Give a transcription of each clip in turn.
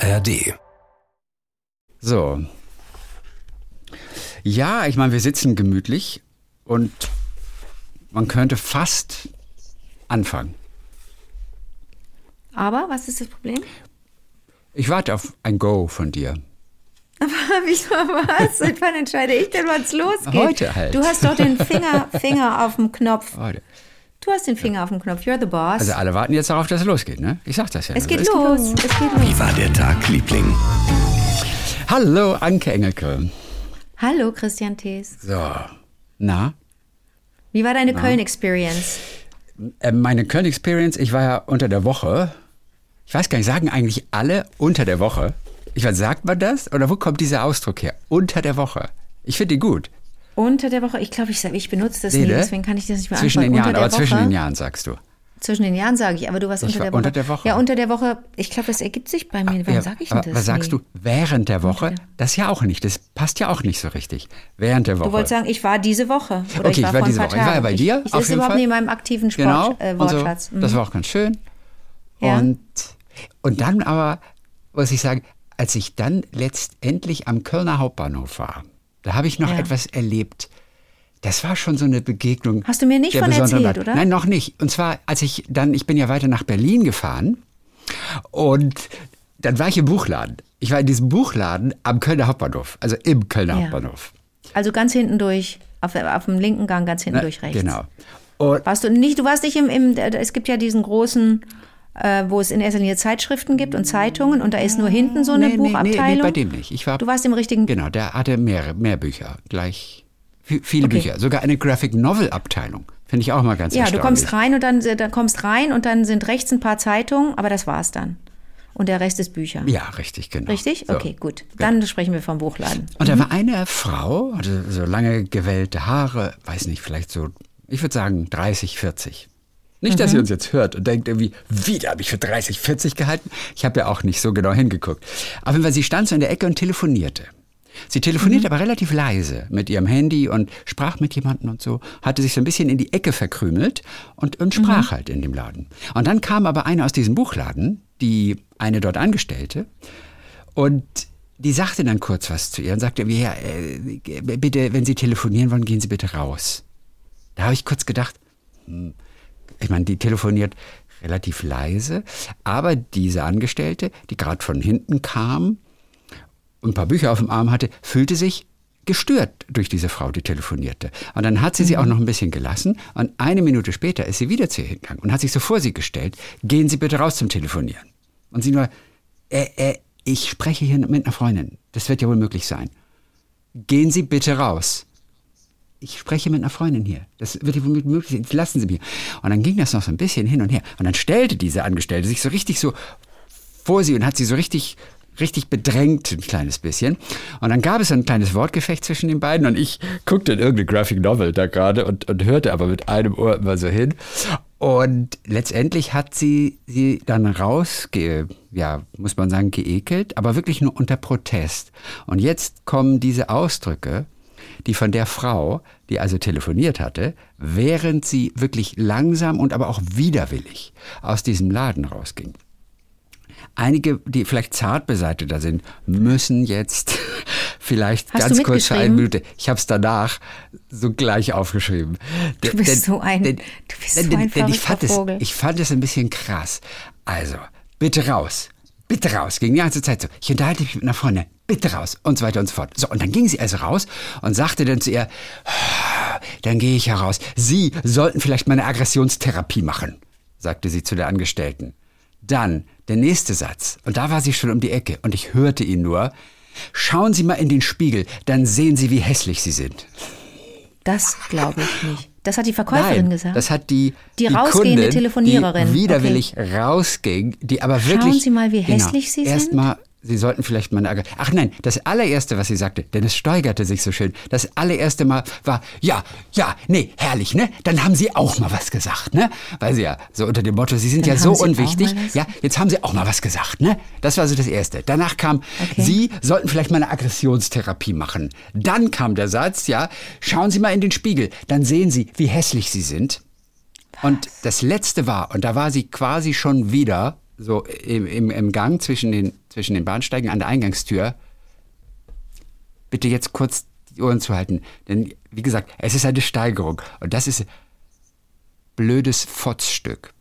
ARD. So. Ja, ich meine, wir sitzen gemütlich und man könnte fast anfangen. Aber was ist das Problem? Ich warte auf ein Go von dir. Aber wieso was? Seit wann entscheide ich denn, wann es losgeht? Heute halt. Du hast doch den Finger, Finger auf dem Knopf. Heute. Du hast den Finger auf dem Knopf. You're the boss. Also alle warten jetzt darauf, dass es losgeht, ne? Ich sag das ja. es nur. geht los. Es geht los. Wie war der Tag, Liebling? Hallo, Anke Engelke. Hallo, Christian Thees. So. Na? Wie war deine Köln-Experience? Äh, meine Köln-Experience, ich war ja unter der Woche. Ich weiß gar nicht, sagen eigentlich alle unter der Woche? Ich weiß, sagt man das? Oder wo kommt dieser Ausdruck her? Unter der Woche. Ich finde ihn gut. Unter der Woche, ich glaube, ich, ich benutze das Nee, nie, ne? deswegen kann ich das nicht Zwischen den. Jahren, aber der zwischen Woche, den Jahren sagst du. Zwischen den Jahren sage ich, aber du warst Ich unter war der Woche. unter der Woche. Ja, unter der Woche. Ich glaube, das ergibt sich bei mir. Wann Ja, sage ich aber denn das? Was sagst nie? du während der Woche? Das ja auch nicht. Das passt ja auch nicht so richtig. Während der Woche. Du wolltest sagen, ich war diese Woche. Oder Okay, ich war, ich war diese Woche. Ich war ja Tagen. bei dir, Ich, ich auf ist überhaupt Fall. nicht in meinem aktiven genau. Sport, äh, und so. Wortschatz. Mhm. Das war auch ganz schön. Ja. Und, und dann aber, muss ich sagen, als ich dann letztendlich am Kölner Hauptbahnhof war, da habe ich noch Ja. etwas erlebt. Das war schon so eine Begegnung. Hast du mir nicht von erzählt, Art. oder? Nein, noch nicht. Und zwar, als ich dann, ich bin ja weiter nach Berlin gefahren und dann war ich im Buchladen. Ich war in diesem Buchladen am Kölner Hauptbahnhof, also im Kölner Ja. Hauptbahnhof. Also ganz hinten durch, auf, auf dem linken Gang ganz hinten Ne? durch rechts. Genau. Und Warst du nicht, du warst nicht im, im es gibt ja diesen großen, wo es in erster Linie Zeitschriften gibt und Zeitungen und da ist nur hinten so eine nee, Buchabteilung. Nee, nee, bei dem nicht. Ich war, Du warst im richtigen, genau, der hatte mehrere, mehr Bücher, gleich vi- viele Okay. Bücher, sogar eine Graphic Novel Abteilung. Finde ich auch mal ganz ja, du kommst rein und dann, dann kommst rein und dann sind rechts ein paar Zeitungen, aber das war's dann. Und der Rest ist Bücher. Ja, richtig, genau. Richtig? So. Okay, gut. Dann sprechen wir vom Buchladen. Und da war eine Frau, hatte so lange gewellte Haare, weiß nicht, vielleicht so, ich würde sagen 30, 40. Nicht, dass sie Mhm. uns jetzt hört und denkt irgendwie, wieder habe ich für 30, 40 gehalten. Ich habe ja auch nicht so genau hingeguckt. Jeden Fall, sie stand so in der Ecke und telefonierte. Sie telefonierte Mhm. aber relativ leise mit ihrem Handy und sprach mit jemandem und so, hatte sich so ein bisschen in die Ecke verkrümelt und, und sprach halt in dem Laden. Und dann kam aber eine aus diesem Buchladen, die eine dort Angestellte, und die sagte dann kurz was zu ihr und sagte, ja, äh, bitte, wenn Sie telefonieren wollen, gehen Sie bitte raus. Da habe ich kurz gedacht, hm, ich meine, die telefoniert relativ leise, aber diese Angestellte, die gerade von hinten kam und ein paar Bücher auf dem Arm hatte, fühlte sich gestört durch diese Frau, die telefonierte. Und dann hat sie sie auch noch ein bisschen gelassen und eine Minute später ist sie wieder zu ihr hingegangen und hat sich so vor sie gestellt, gehen Sie bitte raus zum Telefonieren. Und sie nur, äh, äh, ich spreche hier mit einer Freundin, das wird ja wohl möglich sein. Gehen Sie bitte raus ich spreche mit einer Freundin hier. Das wird womit möglich sein. Lassen Sie mich. Und dann ging das noch so ein bisschen hin und her. Und dann stellte diese Angestellte sich so richtig so vor sie und hat sie so richtig, richtig bedrängt, ein kleines bisschen. Und dann gab es ein kleines Wortgefecht zwischen den beiden und ich guckte in irgendeine Graphic Novel da gerade und, und hörte aber mit einem Ohr immer so hin. Und letztendlich hat sie sie dann rausge, ja, muss man sagen, geekelt, aber wirklich nur unter Protest. Und jetzt kommen diese Ausdrücke, die von der Frau, die also telefoniert hatte, während sie wirklich langsam und aber auch widerwillig aus diesem Laden rausging. Einige, die vielleicht zart beseiteter sind, müssen jetzt vielleicht Hast ganz kurz für eine? Minute. Ich habe es danach so gleich aufgeschrieben. Du bist so ein- du bist so ein ich verrückter fand es, Vogel. ich fand es ein bisschen krass. Also, bitte raus. Bitte raus. Ging die ganze Zeit so. Ich unterhalte mich mit einer Freundin. Bitte raus. Und so weiter und so fort. So, und dann ging sie also raus und sagte dann zu ihr, "Ah, dann gehe ich heraus. Sie sollten vielleicht mal eine Aggressionstherapie machen, sagte sie zu der Angestellten. Dann der nächste Satz. Und da war sie schon um die Ecke und ich hörte ihn nur. Schauen Sie mal in den Spiegel, dann sehen Sie, wie hässlich Sie sind. Das glaube ich nicht. Das hat die Verkäuferin Nein, gesagt. das hat die, Die rausgehende Kundin, Telefoniererin. Die widerwillig rausging, die aber wirklich. Sie mal, wie hässlich Sie sind? Erstmal Sie sollten vielleicht mal eine Ach nein, das allererste, was sie sagte, denn es steigerte sich so schön. Das allererste Mal war, ja, ja, nee, herrlich, ne? Dann haben Sie auch mal was gesagt, ne? Weil sie ja so unter dem Motto, Sie sind Dann ja so Sie unwichtig. was? Ja, jetzt haben Sie auch mal was gesagt, ne? Das war so das Erste. Danach kam, Okay. Sie sollten vielleicht mal eine Aggressionstherapie machen. Dann kam der Satz, ja, schauen Sie mal in den Spiegel, dann sehen Sie, wie hässlich Sie sind. Und das letzte war, und da war sie quasi schon wieder so im, im, im Gang zwischen den, zwischen den Bahnsteigen an der Eingangstür, bitte jetzt kurz die Ohren zu halten. Denn, wie gesagt, es ist eine Steigerung. Und das ist blödes Fotzstück.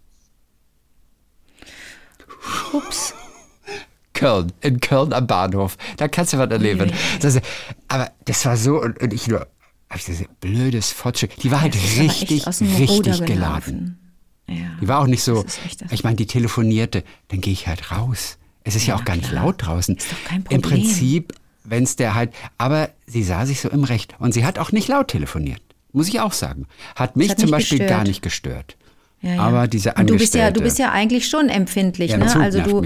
Ups. Köln, in Köln am Bahnhof. Da kannst du was erleben. Das, aber das war so, und, und ich nur, hab ich gesagt, blödes Fotzstück. Die war halt echt richtig, Ruder richtig geladen. Ja. Die war auch nicht so, ich meine, die telefonierte, dann gehe ich halt raus. Es ist ja, auch gar nicht klar. laut draußen. Ist doch kein Im Problem. Prinzip, wenn es der halt, aber sie sah sich so im Recht. Und sie hat auch nicht laut telefoniert, muss ich auch sagen. Hat mich hat zum Beispiel gestört. gar nicht gestört. Ja, ja. Aber diese Und du bist ja, du Angestellte- bist ja eigentlich schon empfindlich, Ja, im ne? Also du,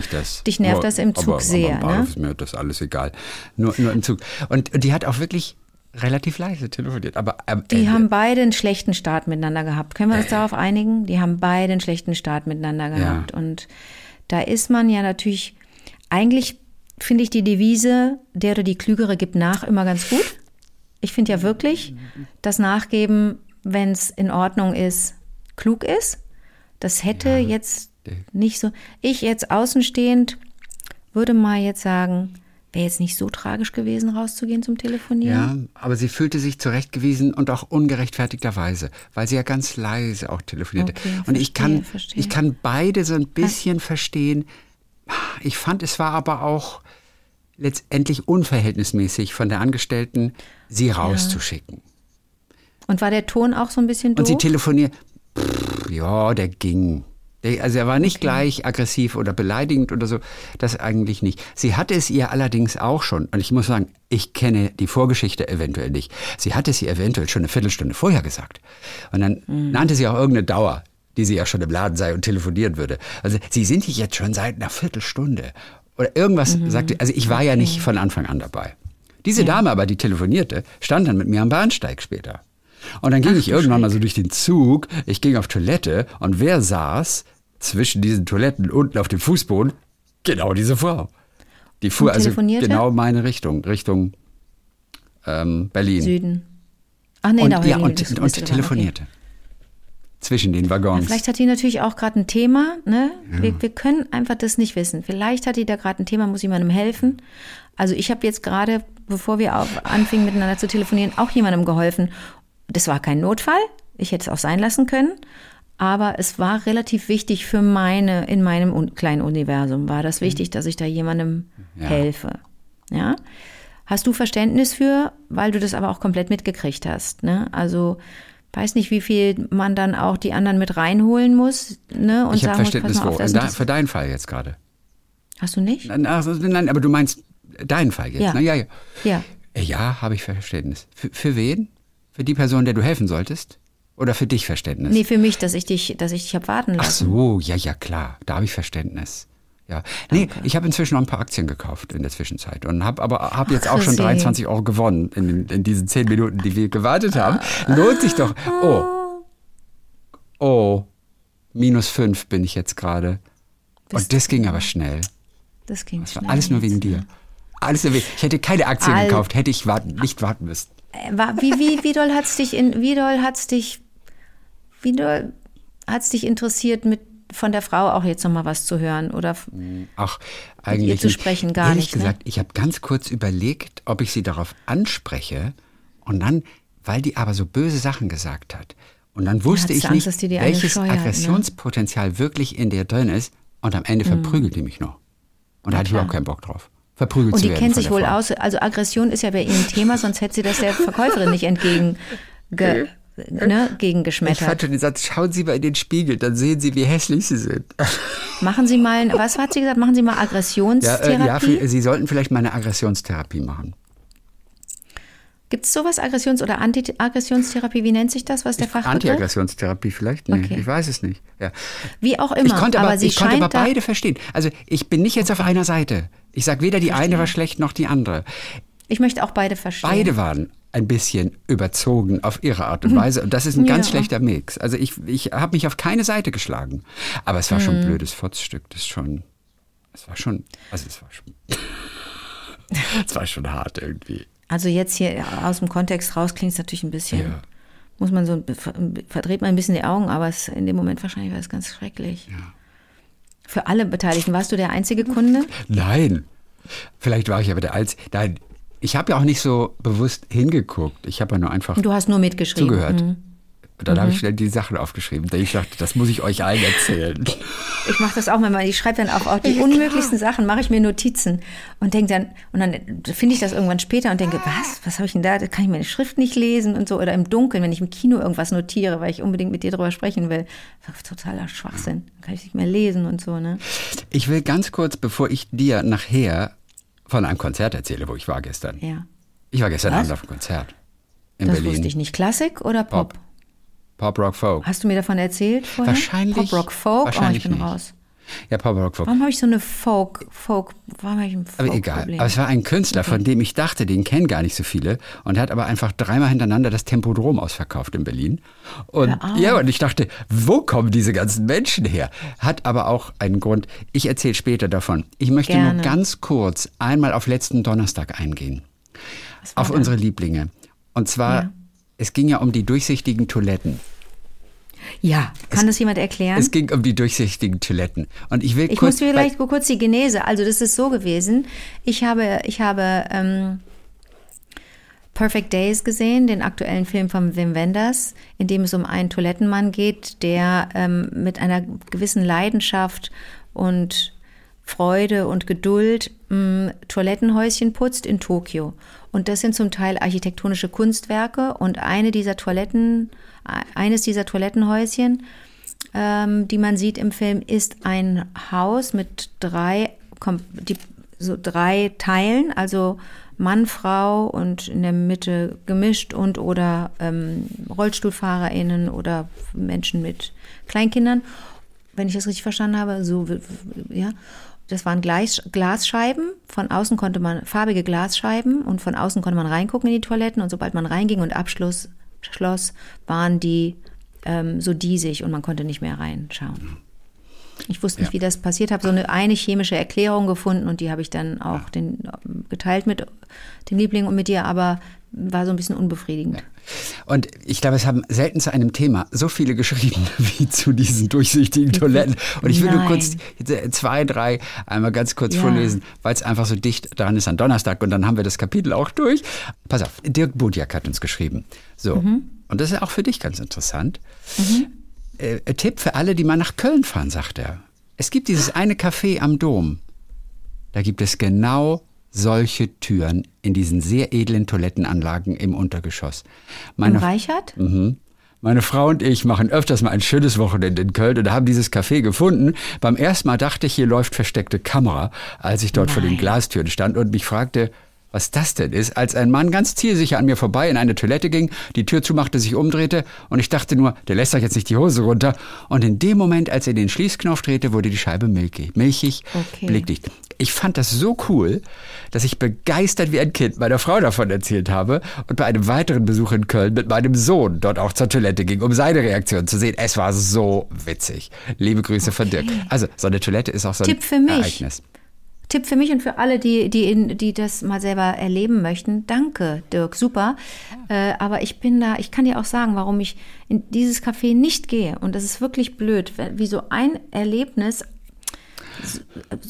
dich nervt Aber- das im Zug aber, sehr, aber Bahnhof ne? ist mir das alles egal. Nur, nur im Zug. Und, und die hat auch wirklich relativ leise telefoniert. Aber am Die Ende- haben beide einen schlechten Start miteinander gehabt. Können wir uns darauf einigen? Die haben beide einen schlechten Start miteinander gehabt. Und da ist man ja natürlich, eigentlich finde ich die Devise, der oder die Klügere gibt nach, immer ganz gut. Ich finde ja wirklich, das Nachgeben, wenn es in Ordnung ist, klug ist. Das hätte jetzt nicht so. Ich jetzt außenstehend würde mal jetzt sagen, wäre jetzt nicht so tragisch gewesen, rauszugehen zum Telefonieren. Ja, aber sie fühlte sich zurechtgewiesen und auch ungerechtfertigterweise, weil sie ja ganz leise auch telefonierte. Okay, und ich verstehe, kann, verstehe. ich kann beide so ein bisschen verstehen. Ich fand, es war aber auch letztendlich unverhältnismäßig von der Angestellten, sie rauszuschicken. Und war der Ton auch so ein bisschen Und doof? sie telefoniert. Pff, ja, der ging. Also er war nicht gleich aggressiv oder beleidigend oder so. Das eigentlich nicht. Sie hatte es ihr allerdings auch schon. Und ich muss sagen, ich kenne die Vorgeschichte eventuell nicht. Sie hatte es ihr eventuell schon eine Viertelstunde vorher gesagt. Und dann nannte sie auch irgendeine Dauer, die sie ja schon im Laden sei und telefonieren würde. Also sie sind hier jetzt schon seit einer Viertelstunde. Oder irgendwas sagte. Also ich war ja nicht von Anfang an dabei. Diese Dame aber, die telefonierte, stand dann mit mir am Bahnsteig später. Und dann ging ich irgendwann mal so durch den Zug, ich ging auf Toilette und wer saß zwischen diesen Toiletten unten auf dem Fußboden? Genau diese Frau. Die fuhr Und also genau meine Richtung, Richtung ähm, Berlin. Süden. Ach nee, und da ja, und, und dabei, telefonierte. Zwischen den. Waggons. Vielleicht hat die natürlich auch gerade ein Thema. Ne? Wir, wir können einfach das nicht wissen. Vielleicht hat die da gerade ein Thema, muss jemandem helfen. Also ich habe jetzt gerade, bevor wir anfingen miteinander zu telefonieren, auch jemandem geholfen. Das war kein Notfall. Ich hätte es auch sein lassen können. Aber es war relativ wichtig für meine, in meinem kleinen Universum war das wichtig, dass ich da jemandem Ja. helfe. Ja. Hast du Verständnis für, weil du das aber auch komplett mitgekriegt hast, ne? Also, weiß nicht, wie viel man dann auch die anderen mit reinholen muss, ne? Und ich habe muss, Verständnis wo. auf, da, das. für deinen Fall jetzt gerade. Hast du nicht? Nein, nein, aber du meinst deinen Fall jetzt. Ja. Ne? ja, ja. Ja. Ja, habe ich Verständnis. Für, für wen? Für die Person, der du helfen solltest? Oder für dich Verständnis? Nee, für mich, dass ich dich, dass ich dich hab warten Ach lassen. so, ja, ja, klar. Da habe ich Verständnis. Ja. Nee, ich habe inzwischen noch ein paar Aktien gekauft in der Zwischenzeit und habe aber hab jetzt auch schon Chrissy. 23 Euro gewonnen in, in diesen 10 Minuten, die wir gewartet haben. Lohnt sich doch. Oh. Oh. Minus 5 bin ich jetzt gerade. Und das ging aber schnell. Das ging Das war schnell alles nur wegen dir. Alles nur wegen. Ich hätte keine Aktien All- gekauft, hätte ich warten, nicht warten müssen. Äh, Wie, wie, wie doll hat's dich in, wie doll hat's dich, wie doll hat's dich interessiert, mit von der Frau auch jetzt nochmal was zu hören? Oder Ach, eigentlich zu nicht. sprechen gar Ehrlich nicht, ne? gesagt, ich habe ganz kurz überlegt, ob ich sie darauf anspreche und dann, weil die aber so böse Sachen gesagt hat. Und dann wusste ich du Angst, nicht, die welches scheuert, ne? Aggressionspotenzial wirklich in dir drin ist. Und am Ende verprügelt die mich noch. Und da hatte ich klar. überhaupt keinen Bock drauf. Verprügelt Und zu die werden kennt von sich der wohl Frau. aus. Also Aggression ist ja bei Ihnen ein Thema, sonst hätte sie das der Verkäuferin nicht entgegen ge, ne, Ich gegengeschmettert. fand schon den Satz, schauen Sie mal in den Spiegel, dann sehen Sie, wie hässlich Sie sind. Machen Sie mal, was hat sie gesagt? Machen Sie mal Ja, äh, Aggressionstherapie. ja, Sie sollten vielleicht mal eine Aggressionstherapie machen. Gibt es sowas? Aggressions- oder Anti-Aggressionstherapie? Wie nennt sich das? Was der Fachbegriff? Antiaggressionstherapie vielleicht? Nee, Okay. ich weiß es nicht. Ja. Wie auch immer. Ich konnte aber, sie ich konnte aber beide verstehen. Also ich bin nicht jetzt auf einer Seite. Ich sage weder die eine war schlecht noch die andere. Ich möchte auch beide verstehen. Beide waren ein bisschen überzogen auf ihre Art und Weise. Und das ist ein ganz Ja. schlechter Mix. Also ich, ich habe mich auf keine Seite geschlagen. Aber es war schon Mhm. ein blödes Furzstück. Das ist schon. Es war schon. Also es war schon. es war schon hart irgendwie. Also jetzt hier aus dem Kontext raus klingt es natürlich ein bisschen. Ja. Muss man so, ver- verdreht man ein bisschen die Augen, aber es, in dem Moment wahrscheinlich war es ganz schrecklich. Für alle Beteiligten. Warst du der einzige Kunde? Nein. Vielleicht war ich aber der Einzige. Nein, ich habe ja auch nicht so bewusst hingeguckt. Ich habe ja nur einfach Du hast nur mitgeschrieben. zugehört. Mhm. Und dann habe ich schnell die Sachen aufgeschrieben. Denn ich dachte, das muss ich euch allen erzählen. Ich mache das auch manchmal. Ich schreibe dann auch, auch die unmöglichsten Sachen, mache ich mir Notizen und denke dann, und dann finde ich das irgendwann später und denke, was, was habe ich denn da? Da kann ich meine Schrift nicht lesen und so. Oder im Dunkeln, wenn ich im Kino irgendwas notiere, weil ich unbedingt mit dir drüber sprechen will. Totaler Schwachsinn. Dann kann ich nicht mehr lesen und so, ne? Ich will ganz kurz, bevor ich dir nachher von einem Konzert erzähle, wo ich war gestern. Ja. Ich war gestern Was? Abend auf einem Konzert in Das Berlin. wusste ich nicht. Klassik oder Pop? Pop. Pop, Rock, Folk. Hast du mir davon erzählt vorher? Wahrscheinlich- Pop, Rock, Folk? wahrscheinlich oh, ich bin nicht. raus. Ja, Pop, Rock, Folk. Warum habe ich so eine Folk, Folk, warum habe ich ein Aber Folk egal. Aber es war ein Künstler, von dem ich dachte, den kennen gar nicht so viele. Und er hat aber einfach dreimal hintereinander das Tempodrom ausverkauft in Berlin. Und ja, und ich dachte, wo kommen diese ganzen Menschen her? Hat aber auch einen Grund. Ich erzähle später davon. Ich möchte Gerne. nur ganz kurz einmal auf letzten Donnerstag eingehen. Auf da? unsere Lieblinge. Und zwar, Ja. es ging ja um die durchsichtigen Toiletten. Ja, kann das jemand erklären? Es ging um die durchsichtigen Toiletten. Und ich will Ich kurz. muss vielleicht kurz die Genese. Also das ist so gewesen. Ich habe, ich habe ähm, Perfect Days gesehen, den aktuellen Film von Wim Wenders, in dem es um einen Toilettenmann geht, der ähm, mit einer gewissen Leidenschaft und Freude und Geduld mh, Toilettenhäuschen putzt in Tokio. Und das sind zum Teil architektonische Kunstwerke und eine dieser Toiletten, eines dieser Toilettenhäuschen ähm, die man sieht im Film, ist ein Haus mit drei, die, so drei Teilen, also Mann, Frau und in der Mitte gemischt und oder ähm, RollstuhlfahrerInnen oder Menschen mit Kleinkindern. Wenn ich das richtig verstanden habe, so, ja. Das waren Gleis, Glasscheiben. Von außen konnte man, farbige Glasscheiben und von außen konnte man reingucken in die Toiletten und sobald man reinging und Abschluss schloss, waren die ähm, so diesig und man konnte nicht mehr reinschauen. Ich wusste nicht, Ja. wie das passiert, habe so eine, eine chemische Erklärung gefunden und die habe ich dann auch den, ähm, geteilt mit den Lieblingen und mit dir, aber war so ein bisschen unbefriedigend. Und ich glaube, es haben selten zu einem Thema so viele geschrieben wie zu diesen durchsichtigen Toiletten. Und ich will nur Nein. kurz zwei, drei einmal ganz kurz Ja. vorlesen, weil es einfach so dicht dran ist an Donnerstag und dann haben wir das Kapitel auch durch. Pass auf, Dirk Budjak hat uns geschrieben. So, Mhm. und das ist auch für dich ganz interessant. Äh, ein Tipp für alle, die mal nach Köln fahren, sagt er. Es gibt dieses eine Café am Dom. Da gibt es genau solche Türen in diesen sehr edlen Toilettenanlagen im Untergeschoss. Im Meine Reichert? Mhm. Meine Frau und ich machen öfters mal ein schönes Wochenende in Köln und haben dieses Café gefunden. Beim ersten Mal dachte ich, hier läuft versteckte Kamera, als ich dort vor den Nein. Glastüren stand und mich fragte, was das denn ist, als ein Mann ganz zielsicher an mir vorbei in eine Toilette ging, die Tür zumachte, sich umdrehte und ich dachte nur, der lässt doch jetzt nicht die Hose runter. Und in dem Moment, als er den Schließknopf drehte, wurde die Scheibe milchig, milchig, Okay. blickdicht. Ich fand das so cool, dass ich begeistert wie ein Kind meiner Frau davon erzählt habe und bei einem weiteren Besuch in Köln mit meinem Sohn dort auch zur Toilette ging, um seine Reaktion zu sehen. Es war so witzig. Liebe Grüße von Dirk. Also, so eine Toilette ist auch so ein Tipp für mich. Ereignis. Tipp für mich und für alle, die, die, in, die das mal selber erleben möchten. Danke, Dirk, super. Äh, aber ich bin da, ich kann dir auch sagen, warum ich in dieses Café nicht gehe. Und das ist wirklich blöd, wie so ein Erlebnis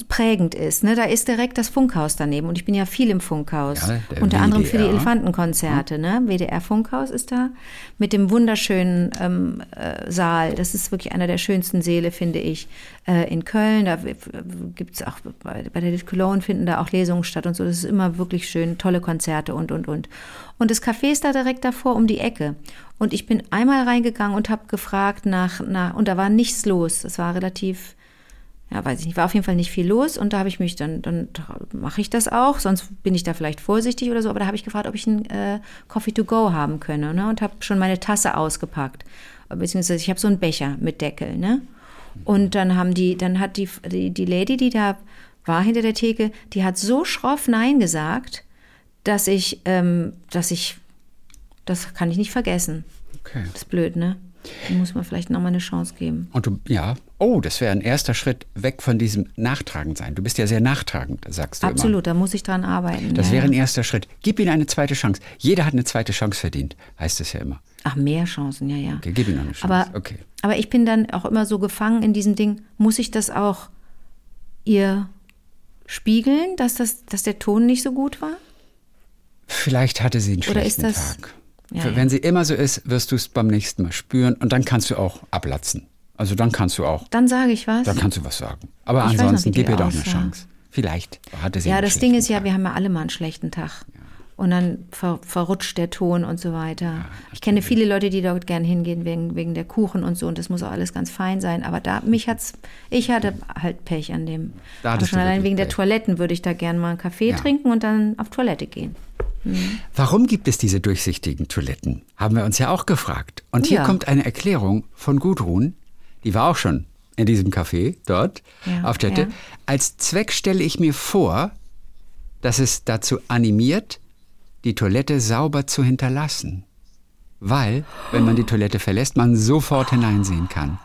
prägend ist. Ne? Da ist direkt das Funkhaus daneben und ich bin ja viel im Funkhaus. Ja, Unter anderem für die WDR. Elefantenkonzerte. Ne? WDR Funkhaus ist da mit dem wunderschönen ähm, äh, Saal. Das ist wirklich einer der schönsten Säle, finde ich, äh, in Köln. Da gibt es auch bei, bei der Lit Cologne finden da auch Lesungen statt und so. Das ist immer wirklich schön, tolle Konzerte und und und. Und das Café ist da direkt davor um die Ecke. Und ich bin einmal reingegangen und habe gefragt nach, nach, und da war nichts los. Es war relativ ja, weiß ich nicht, war auf jeden Fall nicht viel los und da habe ich mich dann, dann mache ich das auch, sonst bin ich da vielleicht vorsichtig oder so, aber da habe ich gefragt, ob ich einen äh, Coffee to go haben könne ne? und habe schon meine Tasse ausgepackt, beziehungsweise ich habe so einen Becher mit Deckel, ne? Und dann haben die, dann hat die, die, die Lady, die da war hinter der Theke, die hat so schroff Nein gesagt, dass ich, ähm, dass ich, das kann ich nicht vergessen. Okay. Das ist blöd, ne? Muss man vielleicht nochmal eine Chance geben. Und du, ja, oh, das wäre ein erster Schritt weg von diesem Nachtragend sein. Du bist ja sehr nachtragend, sagst du immer. Absolut, da muss ich dran arbeiten. Das ja, wäre ein erster Schritt. Gib ihm eine zweite Chance. Jeder hat eine zweite Chance verdient, heißt es ja immer. Ach, mehr Chancen, ja, ja. Okay, gib ihm noch eine Chance. Aber, okay. aber ich bin dann auch immer so gefangen in diesem Ding, muss ich das auch ihr spiegeln, dass, das, dass der Ton nicht so gut war? Vielleicht hatte sie einen Oder schlechten ist das- Tag. Ja, Wenn sie immer so ist, wirst du es beim nächsten Mal spüren und dann kannst du auch ablatzen. Also dann kannst du auch, Dann sage ich was. dann kannst du was sagen. Aber Ich noch, ansonsten die gib ihr doch eine. Chance. Vielleicht hatte sie Ja, das Ding ist ja, Tag. wir haben ja alle mal einen schlechten Tag. Und dann ver verrutscht der Ton und so weiter. ich kenne viele Leute, die dort gern hingehen wegen, wegen der Kuchen und so. Und das muss auch alles ganz fein sein. Aber da, mich hat's, ich hatte halt Pech an dem. Da schon allein wegen der Pech. Toiletten würde ich da gern mal einen Kaffee Ja. trinken und dann auf Toilette gehen. Warum gibt es diese durchsichtigen Toiletten? Haben wir uns ja auch gefragt. Und hier Ja. kommt eine Erklärung von Gudrun, die war auch schon in diesem Café dort Ja, auf Tette. ja. Als Zweck stelle ich mir vor, dass es dazu animiert, die Toilette sauber zu hinterlassen. Weil, wenn man die Toilette verlässt, man sofort hineinsehen kann.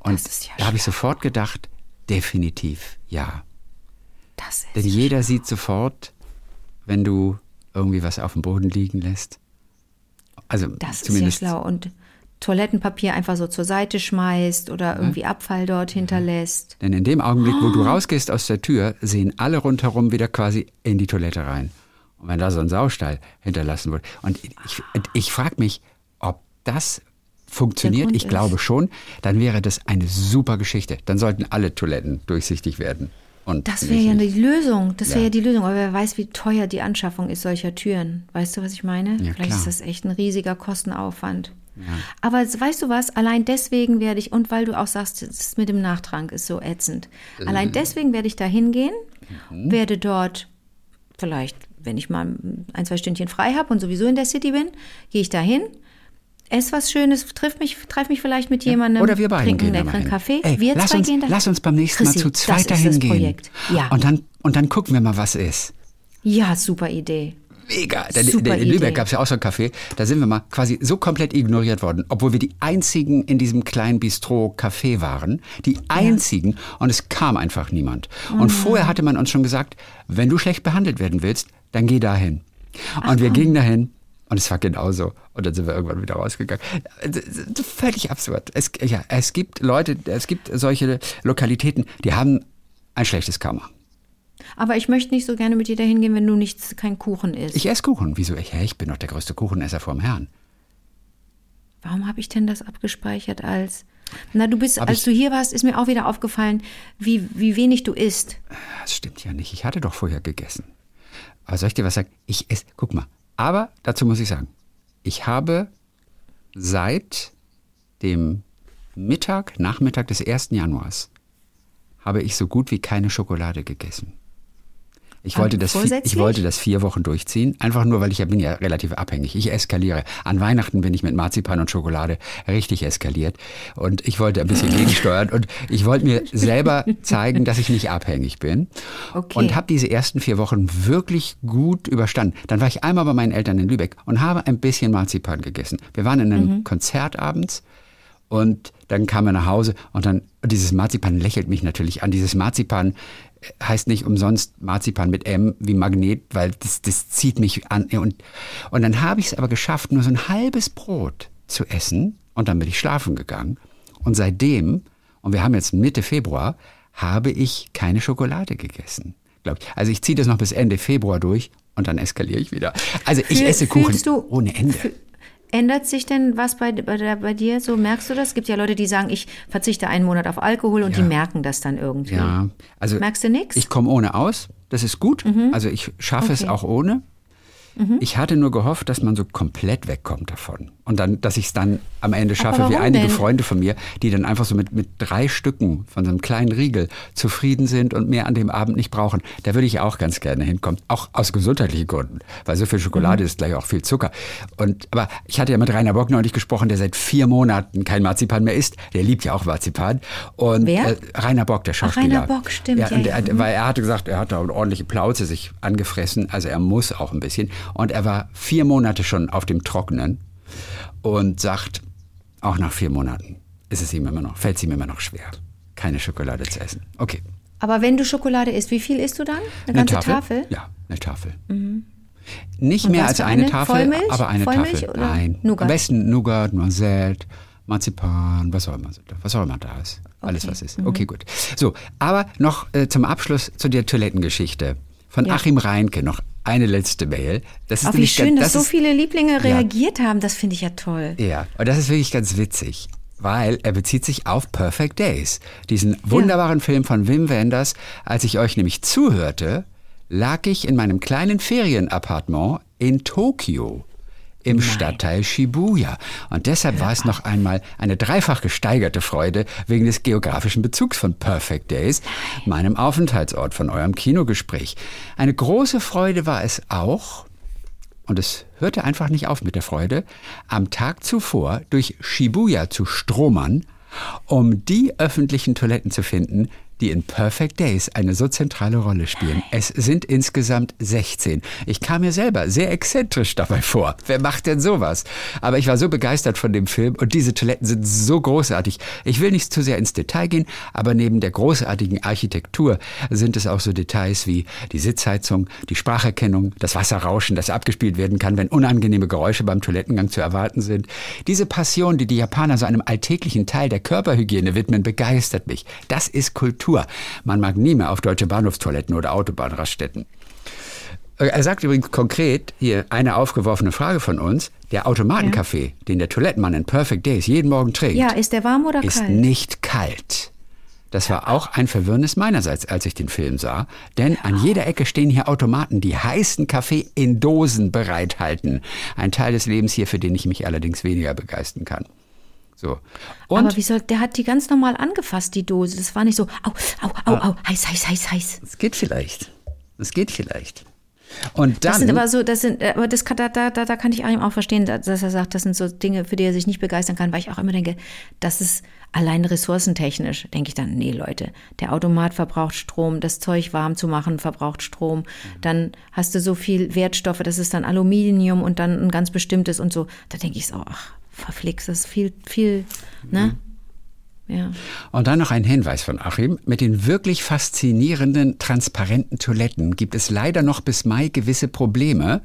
Und ja da habe ich sofort gedacht, definitiv ja. Denn jeder sieht sofort, wenn du irgendwie was auf dem Boden liegen lässt. Also Das ist ja zumindest schlau. Und Toilettenpapier einfach so zur Seite schmeißt oder irgendwie Abfall dort hinterlässt. Denn in dem Augenblick, wo du rausgehst aus der Tür, sehen alle rundherum wieder quasi in die Toilette rein. Und wenn da so ein Saustall hinterlassen wird. Und ich, ich frage mich, ob das funktioniert. Ich glaube schon. Dann wäre das eine super Geschichte. Dann sollten alle Toiletten durchsichtig werden. Und Das wäre ja die Lösung. Das wäre Ja. ja die Lösung. Aber wer weiß, wie teuer die Anschaffung ist solcher Türen. Weißt du, was ich meine? Ja, Vielleicht klar. ist das echt ein riesiger Kostenaufwand. Aber weißt du was? Allein deswegen werde ich, und weil du auch sagst, das mit dem Nachtrank ist so ätzend. Allein Mhm. deswegen werde ich da hingehen, werde dort vielleicht, wenn ich mal ein, zwei Stündchen frei habe und sowieso in der City bin, gehe ich da hin, esse was Schönes, triff mich, treff mich vielleicht mit jemandem, Oder wir beiden trinken einen leckeren. Kaffee. Ey, wir lass, zwei uns, gehen da lass uns beim nächsten Mal Chrissy, zu zweit das dahin ist das gehen. Projekt. Ja. Und, dann, und dann gucken wir mal, was ist. ja, super Idee. Mega. Super denn in Lübeck gab es ja auch so ein Café, da sind wir mal quasi so komplett ignoriert worden, obwohl wir die einzigen in diesem kleinen Bistro-Café waren. Die einzigen. Und es kam einfach niemand. Und vorher hatte man uns schon gesagt, wenn du schlecht behandelt werden willst, dann geh dahin. Und wir gingen dahin. Und es war genauso. Und dann sind wir irgendwann wieder rausgegangen. Ist Völlig absurd. Es, ja, es gibt Leute, es gibt solche Lokalitäten, die haben ein schlechtes Karma. Aber ich möchte nicht so gerne mit dir dahin gehen, wenn du nichts, kein Kuchen isst. Ich esse Kuchen. Wieso? Ich, ich bin doch der größte Kuchenesser vom Herrn. Warum habe ich denn das abgespeichert als. Na, du bist, Hab als ich- du hier warst, ist mir auch wieder aufgefallen, wie, wie wenig du isst. Das stimmt ja nicht. Ich hatte doch vorher gegessen. Aber soll ich dir was sagen? Ich esse, guck mal. Aber dazu muss ich sagen, ich habe seit dem Mittag, Nachmittag des 1. Januars, habe ich so gut wie keine Schokolade gegessen. Ich wollte, das, ich wollte das vier Wochen durchziehen, einfach nur, weil ich ja bin ja relativ abhängig. Ich eskaliere. An Weihnachten bin ich mit Marzipan und Schokolade richtig eskaliert. Und ich wollte ein bisschen gegensteuern und ich wollte mir selber zeigen, dass ich nicht abhängig bin. Okay. Und habe diese ersten vier Wochen wirklich gut überstanden. Dann war ich einmal bei meinen Eltern in Lübeck und habe ein bisschen Marzipan gegessen. Wir waren in einem Mhm. Konzert abends und dann kam er nach Hause und dann, dieses Marzipan lächelt mich natürlich an. Dieses Marzipan heißt nicht umsonst Marzipan mit M wie Magnet, weil das, das zieht mich an. Und, und dann habe ich es aber geschafft, nur so ein halbes Brot zu essen und dann bin ich schlafen gegangen. Und seitdem, und wir haben jetzt Mitte Februar, habe ich keine Schokolade gegessen. Glaub ich. Also ich ziehe das noch bis Ende Februar durch und dann eskaliere ich wieder. Also ich Fühl- esse Kuchen du- ohne Ende. Ändert sich denn was bei, bei, bei dir so? Merkst du das? Es gibt ja Leute, die sagen, ich verzichte einen Monat auf Alkohol und Ja. die merken das dann irgendwie. Ja, also Merkst du nix? Ich komme ohne aus, das ist gut. Also ich schaffe es Okay. Mhm. auch ohne. Ich hatte nur gehofft, dass man so komplett wegkommt davon. Und dann, dass ich es dann am Ende schaffe, wie einige denn? Freunde von mir, die dann einfach so mit, mit drei Stücken von so einem kleinen Riegel zufrieden sind und mehr an dem Abend nicht brauchen. Da würde ich auch ganz gerne hinkommen. Auch aus gesundheitlichen Gründen. Weil so viel Schokolade Mhm. ist gleich auch viel Zucker. Und, aber ich hatte ja mit Rainer Bock neulich gesprochen, der seit vier Monaten kein Marzipan mehr isst. Der liebt ja auch Marzipan. Und, Wer? Äh, Rainer Bock, der Schauspieler. Rainer Bock, stimmt, Ja, ja, ja. er, weil er hatte gesagt, er hat da eine ordentliche Plauze sich angefressen, also er muss auch ein bisschen. Und er war vier Monate schon auf dem Trockenen und sagt, auch nach vier Monaten ist es ihm immer noch, fällt es ihm immer noch schwer, keine Schokolade zu essen. Okay. Aber wenn du Schokolade isst, wie viel isst du dann? Eine ganze Tafel? Ja, eine Tafel. Nicht Und mehr als eine, eine? Tafel, Vollmilch? aber eine Vollmilch Tafel. oder Nein. Nougat? Am besten Nougat, Noisette, Marzipan, was auch immer, was auch immer da ist. Alles, okay. was ist. Okay, mhm. gut. So, aber noch äh, zum Abschluss zu der Toilettengeschichte. Von ja. Achim Reinke noch eine letzte Mail. Das ist oh, wie schön, ganz, das dass so viele Lieblinge reagiert ja. haben. Das finde ich ja toll. Ja, und das ist wirklich ganz witzig weil er bezieht sich auf Perfect Days, diesen wunderbaren ja. Film von Wim Wenders. Als ich euch nämlich zuhörte, lag ich in meinem kleinen Ferienappartement in Tokio im Nein. Stadtteil Shibuya. Und deshalb war es noch einmal eine dreifach gesteigerte Freude wegen des geografischen Bezugs von Perfect Days, meinem Aufenthaltsort von eurem Kinogespräch. Eine große Freude war es auch, und es hörte einfach nicht auf mit der Freude, am Tag zuvor durch Shibuya zu stromern, um die öffentlichen Toiletten zu finden, die in Perfect Days eine so zentrale Rolle spielen. Es sind insgesamt 16. Ich kam mir selber sehr exzentrisch dabei vor. Wer macht denn sowas? Aber ich war so begeistert von dem Film und diese Toiletten sind so großartig. Ich will nicht zu sehr ins Detail gehen, aber neben der großartigen Architektur sind es auch so Details wie die Sitzheizung, die Spracherkennung, das Wasserrauschen, das abgespielt werden kann, wenn unangenehme Geräusche beim Toilettengang zu erwarten sind. Diese Passion, die die Japaner so einem alltäglichen Teil der Körperhygiene widmen, begeistert mich. Das ist Kultur. Kultur. Man mag nie mehr auf deutsche Bahnhofstoiletten oder Autobahnraststätten. Äh, er sagt übrigens konkret, hier eine aufgeworfene Frage von uns, der Automatenkaffee, ja. den der Toilettenmann in Perfect Days jeden Morgen trinkt. Ja, ist der warm oder ist kalt? Ist nicht kalt. Das war auch ein Verwirrnis meinerseits, als ich den Film sah. Denn an jeder Ecke stehen hier Automaten, die heißen Kaffee in Dosen bereithalten. Ein Teil des Lebens hier, für den ich mich allerdings weniger begeistern kann. So. Und Aber wie soll, der hat die ganz normal angefasst, die Dose. Das war nicht so, au, au, au, ah. au, heiß, heiß, heiß, heiß. Es geht vielleicht. Es geht vielleicht. Und dann, das sind aber so, das sind, aber das kann, da, da, da kann ich auch verstehen, dass er sagt, das sind so Dinge, für die er sich nicht begeistern kann, weil ich auch immer denke, das ist allein ressourcentechnisch, denke ich dann, nee, Leute, der Automat verbraucht Strom, das Zeug warm zu machen verbraucht Strom, mhm. dann hast du so viel Wertstoffe, das ist dann Aluminium und dann ein ganz bestimmtes und so. Da denke ich so, ach, verflixt, das ist viel, viel, ne? Mhm. Ja. Und dann noch ein Hinweis von Achim. Mit den wirklich faszinierenden, transparenten Toiletten gibt es leider noch bis Mai gewisse Probleme.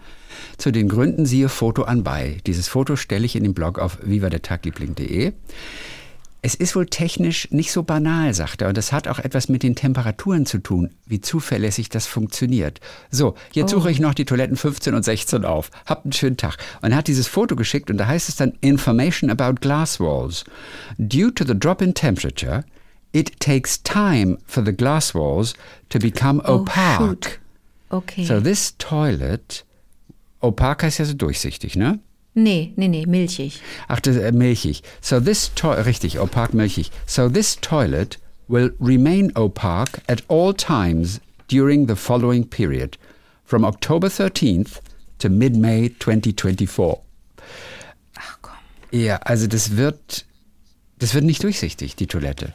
Zu den Gründen siehe Foto anbei. Dieses Foto stelle ich in den Blog auf vivadertagliebling.de. Es ist wohl technisch nicht so banal, sagt er, und es hat auch etwas mit den Temperaturen zu tun, wie zuverlässig das funktioniert. So, jetzt oh. suche ich noch die Toiletten 15 und 16 auf. Habt einen schönen Tag. Und er hat dieses Foto geschickt und da heißt es dann Information about glass walls. Due to the drop in temperature, it takes time for the glass walls to become oh, opaque. Oh, okay. So this toilet, opaque heißt ja so durchsichtig, ne? Nee, nee, nee, milchig. Ach, das, äh, milchig. So this toilet, richtig, opak milchig. So this toilet will remain opaque at all times during the following period, from October 13th to mid-May 2024. Ach komm. Ja, also das wird, das wird nicht durchsichtig, die Toilette.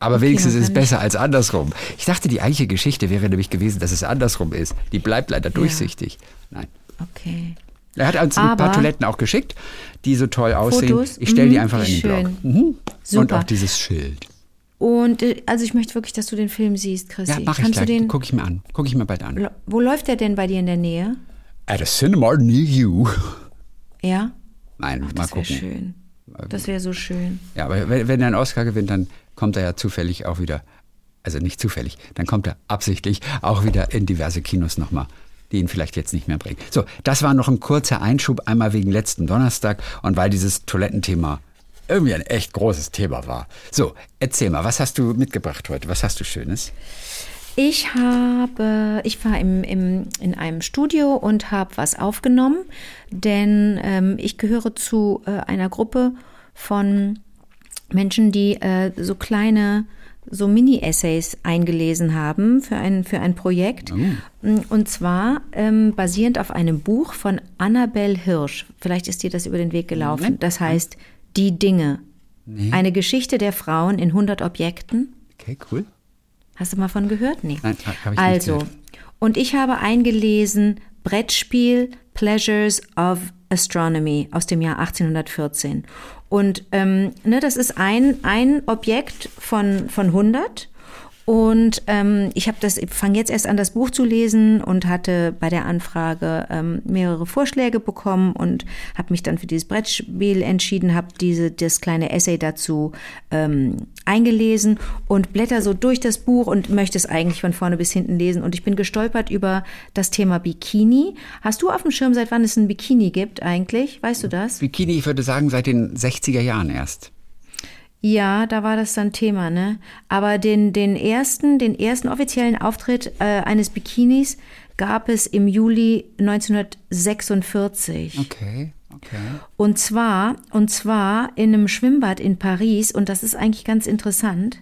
Aber okay, wenigstens ist es besser als andersrum. Ich dachte, die eigentliche Geschichte wäre nämlich gewesen, dass es andersrum ist. Die bleibt leider durchsichtig. Ja. Nein. Okay. Er hat uns ein paar Toiletten auch geschickt, die so toll aussehen. Fotos? Ich stelle die mhm, einfach in den schön. Blog. Mhm. Super. Und auch dieses Schild. Und äh, also ich möchte wirklich, dass du den Film siehst, Chrissy. Ja, mach ich Kannst gleich. Den, Guck ich mir an. Guck ich mir bald an. Wo läuft der denn bei dir in der Nähe? At a cinema near you. Ja? Nein, Ach, mal das gucken. Schön. Das wäre so schön. Ja, aber wenn, wenn er einen Oscar gewinnt, dann kommt er ja zufällig auch wieder, also nicht zufällig, dann kommt er absichtlich auch wieder in diverse Kinos nochmal die ihn vielleicht jetzt nicht mehr bringen. So, das war noch ein kurzer Einschub, einmal wegen letzten Donnerstag und weil dieses Toilettenthema irgendwie ein echt großes Thema war. So, erzähl mal, was hast du mitgebracht heute? Was hast du Schönes? Ich habe, ich war im, im, in einem Studio und habe was aufgenommen, denn ähm, ich gehöre zu äh, einer Gruppe von Menschen, die äh, so kleine so Mini-Essays eingelesen haben für ein, für ein Projekt. Oh. Und zwar ähm, basierend auf einem Buch von Annabel Hirsch. Vielleicht ist dir das über den Weg gelaufen. Das heißt Die Dinge. Nee. Eine Geschichte der Frauen in 100 Objekten. Okay, cool. Hast du mal von gehört? Nee. Nein, habe ich also, nicht gehört. und ich habe eingelesen Brettspiel Pleasures of Astronomy aus dem Jahr 1814. Und ähm, ne, das ist ein, ein Objekt von, von 100 Und ähm, ich habe das, fange jetzt erst an, das Buch zu lesen und hatte bei der Anfrage ähm, mehrere Vorschläge bekommen und habe mich dann für dieses Brettspiel entschieden, habe diese das kleine Essay dazu ähm, eingelesen und blätter so durch das Buch und möchte es eigentlich von vorne bis hinten lesen. Und ich bin gestolpert über das Thema Bikini. Hast du auf dem Schirm, seit wann es ein Bikini gibt eigentlich? Weißt du das? Bikini, ich würde sagen, seit den 60er Jahren erst. Ja, da war das dann Thema, ne? Aber den, den ersten, den ersten offiziellen Auftritt äh, eines Bikinis gab es im Juli 1946. Okay, okay. Und zwar, und zwar in einem Schwimmbad in Paris, und das ist eigentlich ganz interessant.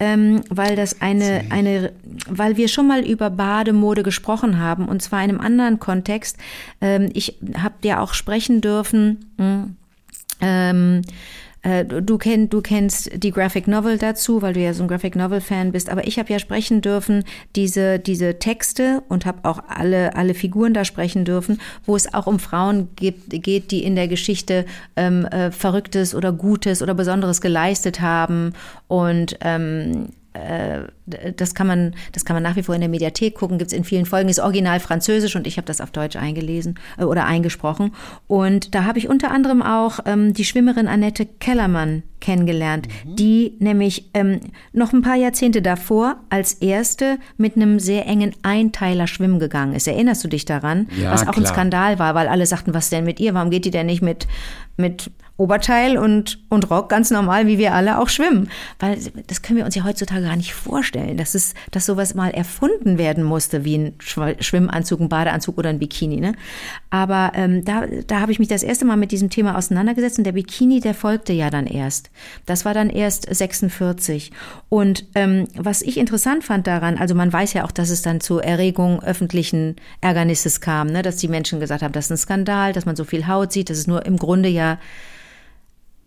Ähm, weil das eine, eine, weil wir schon mal über Bademode gesprochen haben, und zwar in einem anderen Kontext. Ähm, ich habe dir auch sprechen dürfen. Mh, hm, ähm, äh, du, kenn, du kennst die Graphic Novel dazu, weil du ja so ein Graphic Novel Fan bist. Aber ich habe ja sprechen dürfen diese diese Texte und habe auch alle alle Figuren da sprechen dürfen, wo es auch um Frauen gibt, geht, die in der Geschichte ähm, äh, Verrücktes oder Gutes oder Besonderes geleistet haben und ähm, äh, das kann man, das kann man nach wie vor in der Mediathek gucken, gibt es in vielen Folgen, ist original französisch und ich habe das auf Deutsch eingelesen äh, oder eingesprochen. Und da habe ich unter anderem auch ähm, die Schwimmerin Annette Kellermann kennengelernt, mhm. die nämlich ähm, noch ein paar Jahrzehnte davor als erste mit einem sehr engen Einteiler schwimmen gegangen ist. Erinnerst du dich daran? Ja, was auch klar. ein Skandal war, weil alle sagten, was denn mit ihr? Warum geht die denn nicht mit, mit Oberteil und, und Rock ganz normal, wie wir alle auch schwimmen. Weil das können wir uns ja heutzutage gar nicht vorstellen, dass, es, dass sowas mal erfunden werden musste, wie ein Schwimmanzug, ein Badeanzug oder ein Bikini. Ne? Aber ähm, da, da habe ich mich das erste Mal mit diesem Thema auseinandergesetzt und der Bikini, der folgte ja dann erst. Das war dann erst 46. Und ähm, was ich interessant fand daran, also man weiß ja auch, dass es dann zur Erregung öffentlichen Ärgernisses kam, ne? dass die Menschen gesagt haben, das ist ein Skandal, dass man so viel Haut sieht, das ist nur im Grunde ja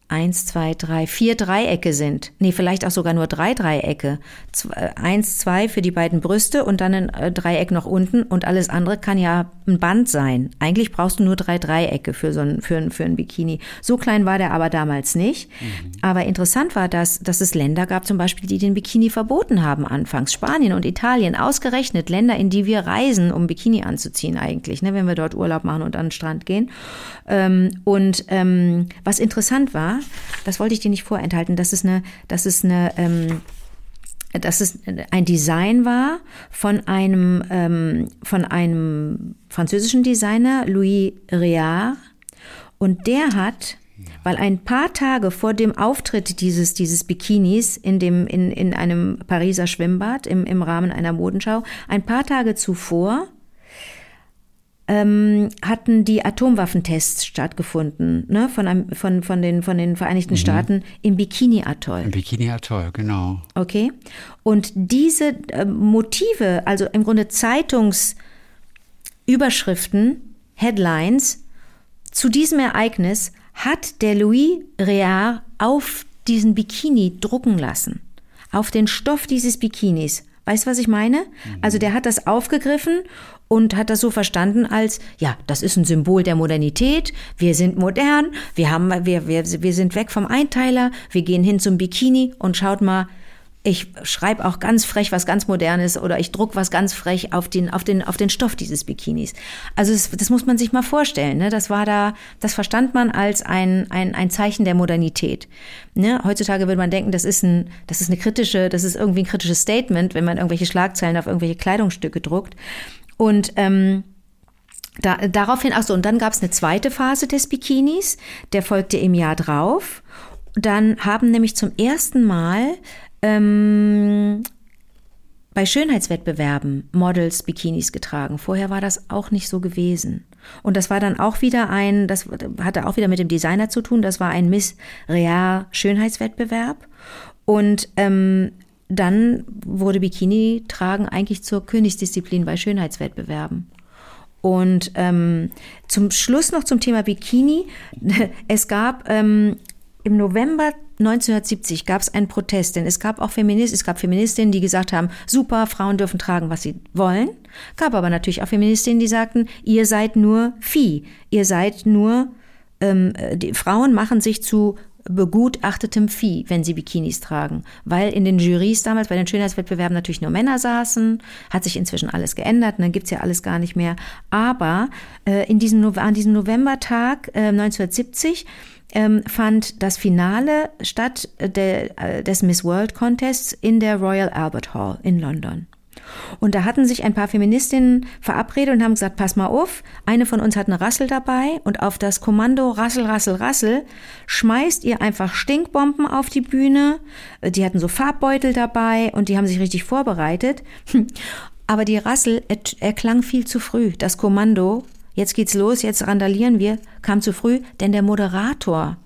eins, zwei, drei, vier Dreiecke sind. Nee, vielleicht auch sogar nur drei Dreiecke. Zwei, eins, zwei für die beiden Brüste und dann ein äh, Dreieck noch unten und alles andere kann ja ein Band sein. Eigentlich brauchst du nur drei Dreiecke für so ein, für, ein, für ein Bikini. So klein war der aber damals nicht. Mhm. Aber interessant war, dass, dass es Länder gab zum Beispiel, die den Bikini verboten haben anfangs. Spanien und Italien, ausgerechnet Länder, in die wir reisen, um Bikini anzuziehen eigentlich, ne, wenn wir dort Urlaub machen und an den Strand gehen. Ähm, und ähm, was interessant war, das wollte ich dir nicht vorenthalten, dass es eine, dass es eine, ähm, dass es ein Design war von einem, ähm, von einem französischen Designer, Louis Réard. Und der hat, weil ein paar Tage vor dem Auftritt dieses, dieses Bikinis in, dem, in, in einem Pariser Schwimmbad im, im Rahmen einer Modenschau, ein paar Tage zuvor ähm, hatten die Atomwaffentests stattgefunden, ne, von, einem, von, von, den, von den Vereinigten mhm. Staaten im Bikini-Atoll. Im Bikini-Atoll, genau. Okay. Und diese äh, Motive, also im Grunde Zeitungsüberschriften, Headlines zu diesem Ereignis hat der Louis Réard auf diesen Bikini drucken lassen. Auf den Stoff dieses Bikinis. Weißt du, was ich meine? Mhm. Also der hat das aufgegriffen und hat das so verstanden als, ja, das ist ein Symbol der Modernität, wir sind modern, wir, haben, wir, wir, wir sind weg vom Einteiler, wir gehen hin zum Bikini und schaut mal, ich schreibe auch ganz frech was ganz Modernes oder ich druck was ganz frech auf den, auf den, auf den Stoff dieses Bikinis. Also das, das muss man sich mal vorstellen. Ne? Das war da, das verstand man als ein, ein, ein Zeichen der Modernität. Ne? Heutzutage würde man denken, das ist ein, das ist eine kritische, das ist irgendwie ein kritisches Statement, wenn man irgendwelche Schlagzeilen auf irgendwelche Kleidungsstücke druckt. Und ähm, da, daraufhin, ach so, und dann gab es eine zweite Phase des Bikinis, der folgte im Jahr drauf. Dann haben nämlich zum ersten Mal ähm, bei Schönheitswettbewerben Models Bikinis getragen. Vorher war das auch nicht so gewesen. Und das war dann auch wieder ein, das hatte auch wieder mit dem Designer zu tun, das war ein Miss Real Schönheitswettbewerb. Und ähm, dann wurde Bikini tragen eigentlich zur Königsdisziplin bei Schönheitswettbewerben. Und ähm, zum Schluss noch zum Thema Bikini. Es gab ähm, im November 1970 gab es einen Protest, denn es gab auch Feministen, es gab Feministinnen, die gesagt haben, super, Frauen dürfen tragen, was sie wollen. Gab aber natürlich auch Feministinnen, die sagten, ihr seid nur Vieh, ihr seid nur, ähm, die Frauen machen sich zu begutachtetem Vieh, wenn sie Bikinis tragen. Weil in den Jurys damals, bei den Schönheitswettbewerben natürlich nur Männer saßen. Hat sich inzwischen alles geändert, dann gibt's ja alles gar nicht mehr. Aber äh, in diesem, an diesem Novembertag äh, 1970 ähm, fand das Finale statt der, äh, des Miss World Contests in der Royal Albert Hall in London. Und da hatten sich ein paar Feministinnen verabredet und haben gesagt, pass mal auf, eine von uns hat eine Rassel dabei und auf das Kommando Rassel, Rassel, Rassel schmeißt ihr einfach Stinkbomben auf die Bühne. Die hatten so Farbbeutel dabei und die haben sich richtig vorbereitet. Aber die Rassel erklang viel zu früh. Das Kommando jetzt geht's los, jetzt randalieren wir, kam zu früh, denn der Moderator,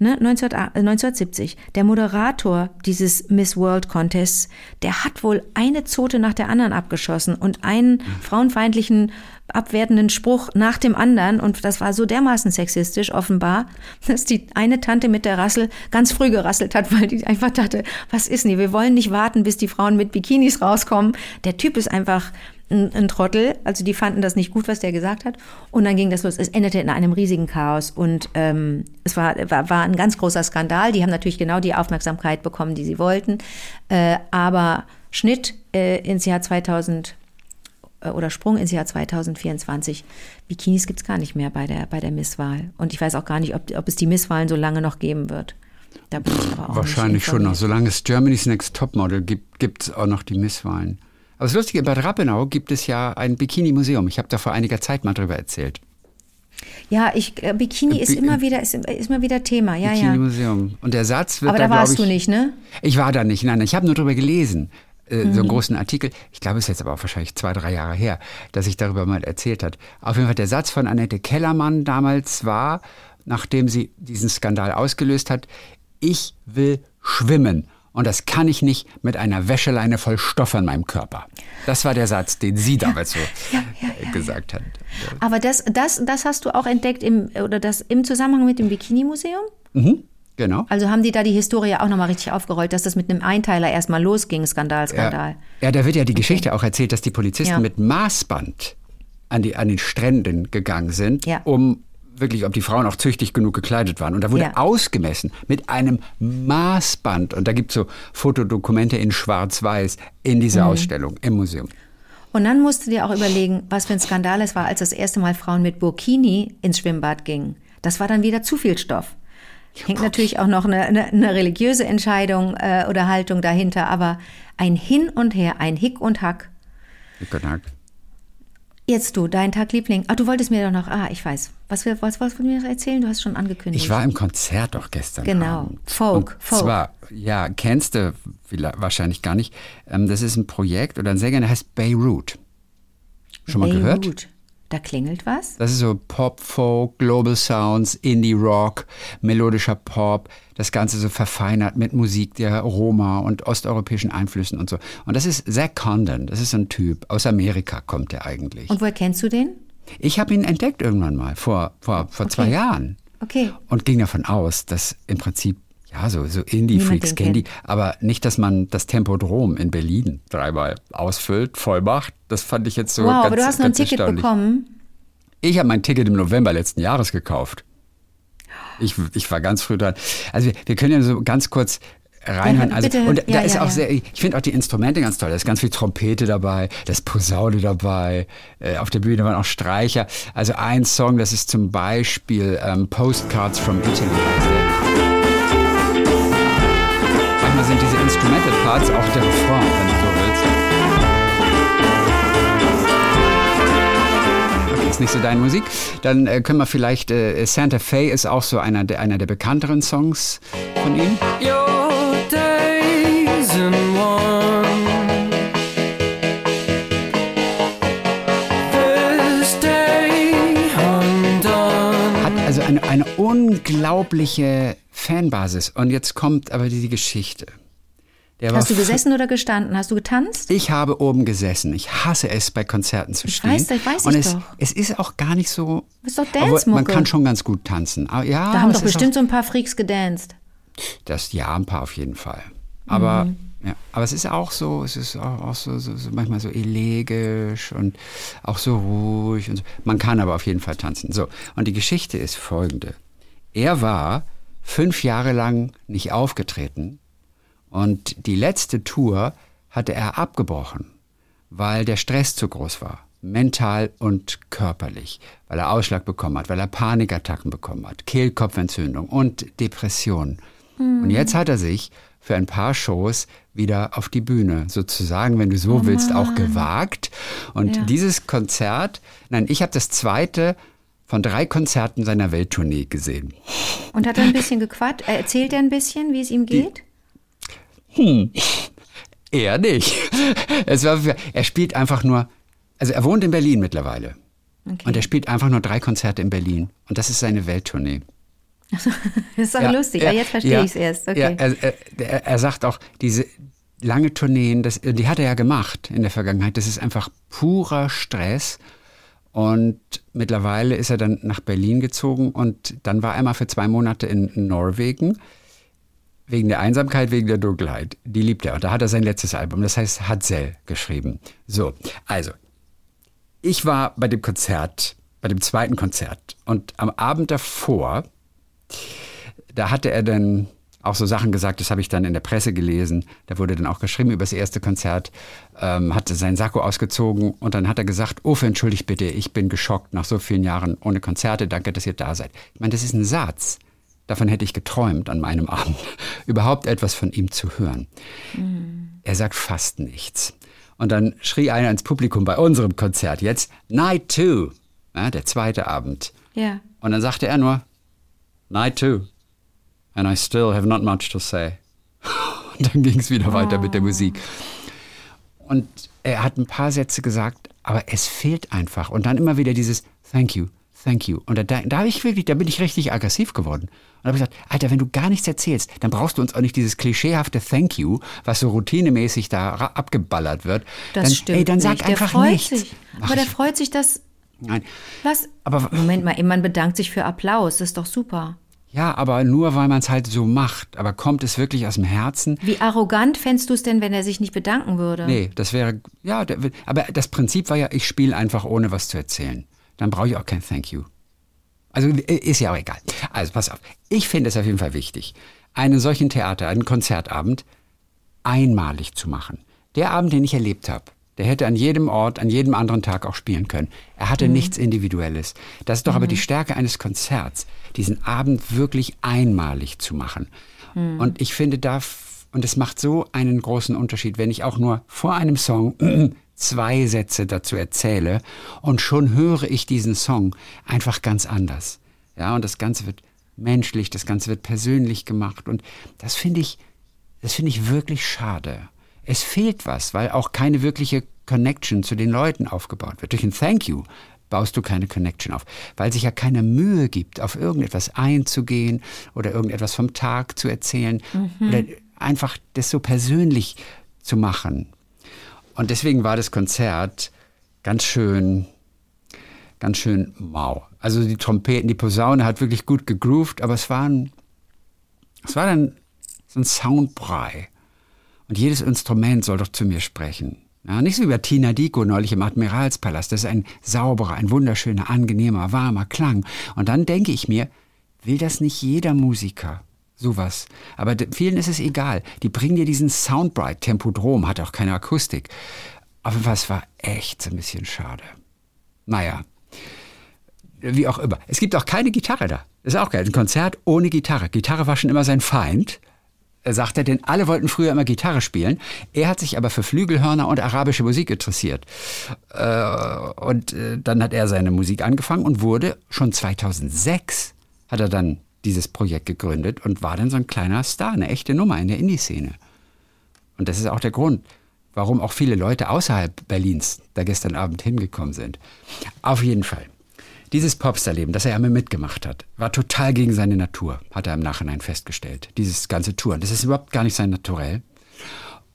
ne, 19, 1970, äh, der Moderator dieses Miss World Contests, der hat wohl eine Zote nach der anderen abgeschossen und einen frauenfeindlichen abwertenden Spruch nach dem anderen und das war so dermaßen sexistisch offenbar, dass die eine Tante mit der Rassel ganz früh gerasselt hat, weil die einfach dachte, was ist denn hier? Wir wollen nicht warten, bis die Frauen mit Bikinis rauskommen. Der Typ ist einfach ein, ein Trottel. Also die fanden das nicht gut, was der gesagt hat. Und dann ging das los. Es endete in einem riesigen Chaos und ähm, es war, war, war ein ganz großer Skandal. Die haben natürlich genau die Aufmerksamkeit bekommen, die sie wollten. Äh, aber Schnitt äh, ins Jahr 2000 äh, oder Sprung ins Jahr 2024. Bikinis gibt's gar nicht mehr bei der, bei der Misswahl. Und ich weiß auch gar nicht, ob, ob es die Misswahlen so lange noch geben wird. Auch Wahrscheinlich schon noch. Solange es Germany's Next Topmodel gibt, gibt es auch noch die Misswahlen. Aber das Lustige, in Bad Rappenau gibt es ja ein Bikini-Museum. Ich habe da vor einiger Zeit mal drüber erzählt. Ja, ich, äh, Bikini ist immer wieder, ist, ist immer wieder Thema. Ja, Bikini Museum. Und der Satz wird Aber da, da warst ich, du nicht, ne? Ich war da nicht. Nein, ich habe nur drüber gelesen. Äh, mhm. So einen großen Artikel. Ich glaube, es ist jetzt aber auch wahrscheinlich zwei, drei Jahre her, dass ich darüber mal erzählt hat. Auf jeden Fall der Satz von Annette Kellermann damals war, nachdem sie diesen Skandal ausgelöst hat, ich will schwimmen. Und das kann ich nicht mit einer Wäscheleine voll Stoff an meinem Körper. Das war der Satz, den sie damals so ja, ja, ja, gesagt hat. Aber das, das, das hast du auch entdeckt im, oder das im Zusammenhang mit dem Bikini-Museum? Mhm. Genau. Also haben die da die Historie auch nochmal richtig aufgerollt, dass das mit einem Einteiler erstmal losging, Skandal, Skandal. Ja, ja da wird ja die okay. Geschichte auch erzählt, dass die Polizisten mit Maßband an, die, an den Stränden gegangen sind, um wirklich, ob die Frauen auch züchtig genug gekleidet waren. Und da wurde ja. ausgemessen mit einem Maßband. Und da gibt es so Fotodokumente in Schwarz-Weiß in dieser mhm. Ausstellung im Museum. Und dann musst du dir auch überlegen, was für ein Skandal es war, als das erste Mal Frauen mit Burkini ins Schwimmbad gingen. Das war dann wieder zu viel Stoff. Hängt natürlich auch noch eine, eine, eine religiöse Entscheidung äh, oder Haltung dahinter, aber ein Hin und Her, ein Hick und Hack. Hick und Hack. Jetzt du, dein Tagliebling. Ah, du wolltest mir doch noch, ah, ich weiß. Was, was, was wolltest du mir erzählen? Du hast schon angekündigt. Ich war im Konzert doch gestern Genau, Abend. Folk, Und Folk. zwar, ja, kennst du wahrscheinlich gar nicht. Ähm, das ist ein Projekt oder ein Sänger, der heißt Beirut. Schon mal Beirut. gehört? Da klingelt was? Das ist so Pop, Folk, Global Sounds, Indie Rock, melodischer Pop. Das Ganze so verfeinert mit Musik der Roma und osteuropäischen Einflüssen und so. Und das ist Zach Condon. Das ist so ein Typ. Aus Amerika kommt er eigentlich. Und woher kennst du den? Ich habe ihn entdeckt irgendwann mal, vor, vor, vor okay. zwei Jahren. Okay. Und ging davon aus, dass im Prinzip ja, so, so Indie-Freaks kennen die. Aber nicht, dass man das Tempodrom in Berlin dreimal ausfüllt, voll macht. Das fand ich jetzt so wow, ganz aber du hast noch ein Ticket bekommen? Ich habe mein Ticket im November letzten Jahres gekauft. Ich, ich war ganz früh dran. Also wir, wir können ja so ganz kurz reinhören. Also, Bitte, und ja, da ist ja, auch ja. sehr, ich finde auch die Instrumente ganz toll. Da ist ganz viel Trompete dabei, da ist Posaune dabei, äh, auf der Bühne waren auch Streicher. Also ein Song, das ist zum Beispiel ähm, Postcards from Italy. Manchmal sind diese Instrumental Parts auch der Refrain, wenn du so willst. Okay, ist nicht so deine Musik. Dann äh, können wir vielleicht, äh, Santa Fe ist auch so einer der, einer der bekannteren Songs von ihm. Your days in one. This day undone. Hat also eine, eine unglaubliche Fanbasis. Und jetzt kommt aber die Geschichte. Der Hast du gesessen oder gestanden? Hast du getanzt? Ich habe oben gesessen. Ich hasse es, bei Konzerten zu stehen. weiß, das weiß Und ich es, doch. es ist auch gar nicht so. Das ist doch Dance-Mucke. Man kann schon ganz gut tanzen. Aber ja, Da haben doch bestimmt so ein paar Freaks gedanced. Auch, das ja, ein paar auf jeden Fall. Aber Mhm. ja, aber es ist auch so, es ist auch, auch so, so, so manchmal so elegisch und auch so ruhig und so. Man kann aber auf jeden Fall tanzen. So und die Geschichte ist folgende: Er war fünf Jahre lang nicht aufgetreten. Und die letzte Tour hatte er abgebrochen, weil der Stress zu groß war. Mental und körperlich. Weil er Ausschlag bekommen hat, weil er Panikattacken bekommen hat, Kehlkopfentzündung und Depression. Und jetzt hat er sich für ein paar Shows wieder auf die Bühne, sozusagen, wenn du so willst, auch gewagt. Und Ja. dieses Konzert, nein, ich habe das zweite von drei Konzerten seiner Welttournee gesehen. Und hat er ein bisschen gequatscht? Er erzählt er ein bisschen, wie es ihm geht? Er nicht. Es war, er spielt einfach nur, also er wohnt in Berlin mittlerweile. Okay. Und er spielt einfach nur drei Konzerte in Berlin. Und das ist seine Welttournee. Das ist doch lustig. Ja, jetzt verstehe ja, ich es erst. Okay. Ja, er, er, er sagt auch, diese lange Tourneen, das, die hat er ja gemacht in der Vergangenheit. Das ist einfach purer Stress. Und mittlerweile ist er dann nach Berlin gezogen und dann war er mal für zwei Monate in Norwegen. Wegen der Einsamkeit, wegen der Dunkelheit. Die liebt er. Und da hat er sein letztes Album, das heißt Hatzel, geschrieben. So, also, ich war bei dem Konzert, bei dem zweiten Konzert. Und am Abend davor, da hatte er dann auch so Sachen gesagt, das habe ich dann in der Presse gelesen. Da wurde dann auch geschrieben über das erste Konzert, ähm, hatte seinen Sakko ausgezogen und dann hat er gesagt, Uwe, entschuldigt bitte, ich bin geschockt nach so vielen Jahren ohne Konzerte, danke, dass ihr da seid. Ich meine, das ist ein Satz. Davon hätte ich geträumt an meinem Abend, überhaupt etwas von ihm zu hören. Er sagt fast nichts. Und dann schrie einer ins Publikum bei unserem Konzert jetzt, Night Two, ja, der zweite Abend. ja. Und dann sagte er nur, Night two. And I still have not much to say. Und dann ging es wieder weiter mit der Musik. Und er hat ein paar Sätze gesagt, aber es fehlt einfach. Und dann immer wieder dieses Thank you, thank you. Und da, da, habe ich wirklich, da bin ich richtig aggressiv geworden. Und habe gesagt, Alter, wenn du gar nichts erzählst, dann brauchst du uns auch nicht dieses klischeehafte Thank you, was so routinemäßig da abgeballert wird. Das dann, stimmt Ey, dann sag nicht. einfach der freut nichts. sich. Ach, Aber der freut sich, dass... Nein. Was? Aber- Moment mal, man bedankt sich für Applaus. Das ist doch super. Ja, aber nur weil man es halt so macht. Aber kommt es wirklich aus dem Herzen? Wie arrogant fändest du es denn, wenn er sich nicht bedanken würde? Nee, das wäre, ja, der, aber das Prinzip war ja, ich spiele einfach ohne was zu erzählen. Dann brauche ich auch kein Thank you. Also äh, ist ja auch egal. Also pass auf. Ich finde es auf jeden Fall wichtig, einen solchen Theater, einen Konzertabend einmalig zu machen. Der Abend, den ich erlebt habe, der hätte an jedem Ort, an jedem anderen Tag auch spielen können. Er hatte nichts Individuelles. Das ist doch aber die Stärke eines Konzerts, diesen Abend wirklich einmalig zu machen. Und ich finde da, und es macht so einen großen Unterschied, wenn ich auch nur vor einem Song zwei Sätze dazu erzähle und schon höre ich diesen Song einfach ganz anders. Ja, und das Ganze wird menschlich, das Ganze wird persönlich gemacht und das finde ich, das finde ich wirklich schade. Es fehlt was, weil auch keine wirkliche Connection zu den Leuten aufgebaut wird. Durch ein Thank you baust du keine Connection auf, weil sich ja keine Mühe gibt, auf irgendetwas einzugehen oder irgendetwas vom Tag zu erzählen oder einfach das so persönlich zu machen. Und deswegen war das Konzert ganz schön, ganz schön mau. Also die Trompeten, die Posaune hat wirklich gut gegroovt, aber es war ein, es war dann so ein Soundbrei. Und jedes Instrument soll doch zu mir sprechen. Ja, nicht so wie bei Tina Dico neulich im Admiralspalast. Das ist ein sauberer, ein wunderschöner, angenehmer, warmer Klang. Und dann denke ich mir, will das nicht jeder Musiker? Sowas. Aber vielen ist es egal. Die bringen dir diesen Soundbright. Tempodrom hat auch keine Akustik. Aber was war echt so ein bisschen schade. Naja, wie auch immer. Es gibt auch keine Gitarre da. Ist auch geil. Ein Konzert ohne Gitarre. Gitarre war schon immer sein Feind. Er sagt er, denn alle wollten früher immer Gitarre spielen. Er hat sich aber für Flügelhörner und arabische Musik interessiert. Äh, und äh, dann hat er seine Musik angefangen und wurde schon 2006 hat er dann dieses Projekt gegründet und war dann so ein kleiner Star, eine echte Nummer in der Indie-Szene. Und das ist auch der Grund, warum auch viele Leute außerhalb Berlins da gestern Abend hingekommen sind. Auf jeden Fall. Dieses Popstar-Leben, das er einmal mitgemacht hat, war total gegen seine Natur, hat er im Nachhinein festgestellt. Dieses ganze Touren, das ist überhaupt gar nicht sein Naturell.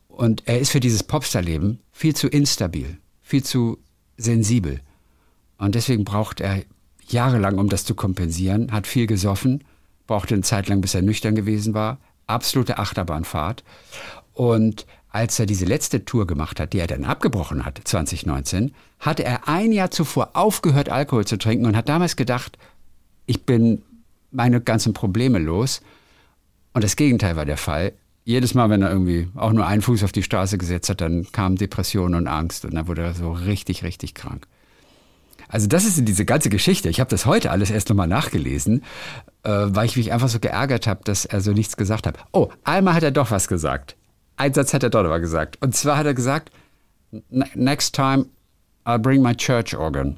Und er ist für dieses Popstar-Leben viel zu instabil, viel zu sensibel. Und deswegen braucht er jahrelang, um das zu kompensieren, hat viel gesoffen, brauchte eine Zeit lang, bis er nüchtern gewesen war, absolute Achterbahnfahrt. Und als er diese letzte Tour gemacht hat, die er dann abgebrochen hat, 2019, hatte er ein Jahr zuvor aufgehört, Alkohol zu trinken und hat damals gedacht, ich bin meine ganzen Probleme los. Und das Gegenteil war der Fall. Jedes Mal, wenn er irgendwie auch nur einen Fuß auf die Straße gesetzt hat, dann kamen Depressionen und Angst und dann wurde er so richtig, richtig krank. Also das ist diese ganze Geschichte. Ich habe das heute alles erst nochmal nachgelesen, äh, weil ich mich einfach so geärgert habe, dass er so nichts gesagt hat. Oh, einmal hat er doch was gesagt. Ein Satz hat er doch aber gesagt. Und zwar hat er gesagt, "Ne- next time I'll bring my church organ.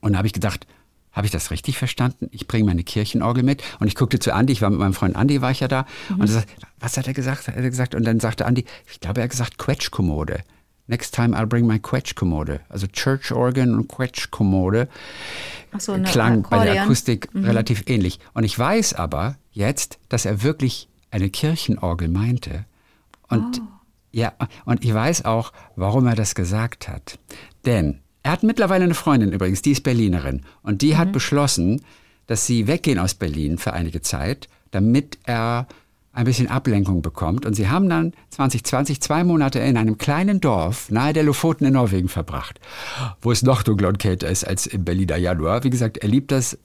Und da habe ich gedacht, habe ich das richtig verstanden? Ich bringe meine Kirchenorgel mit. Und ich guckte zu Andi, ich war mit meinem Freund Andi, war ich ja da. Und er sagt, was hat er gesagt? Hat er gesagt? Und dann sagte Andi, ich glaube, er hat gesagt Quetschkommode. Next time I'll bring my Quetschkommode. Also Church Organ und Quetschkommode so, klang bei der Akkordeon. Akustik relativ ähnlich. Und ich weiß aber jetzt, dass er wirklich eine Kirchenorgel meinte. Und ja, und ich weiß auch, warum er das gesagt hat. Denn er hat mittlerweile eine Freundin übrigens, die ist Berlinerin. Und die hat beschlossen, dass sie weggehen aus Berlin für einige Zeit, damit er ein bisschen Ablenkung bekommt. Und sie haben dann 2020 zwei Monate in einem kleinen Dorf nahe der Lofoten in Norwegen verbracht, wo es noch dunkler und kälter ist als im Berliner Januar. Wie gesagt, er liebt das.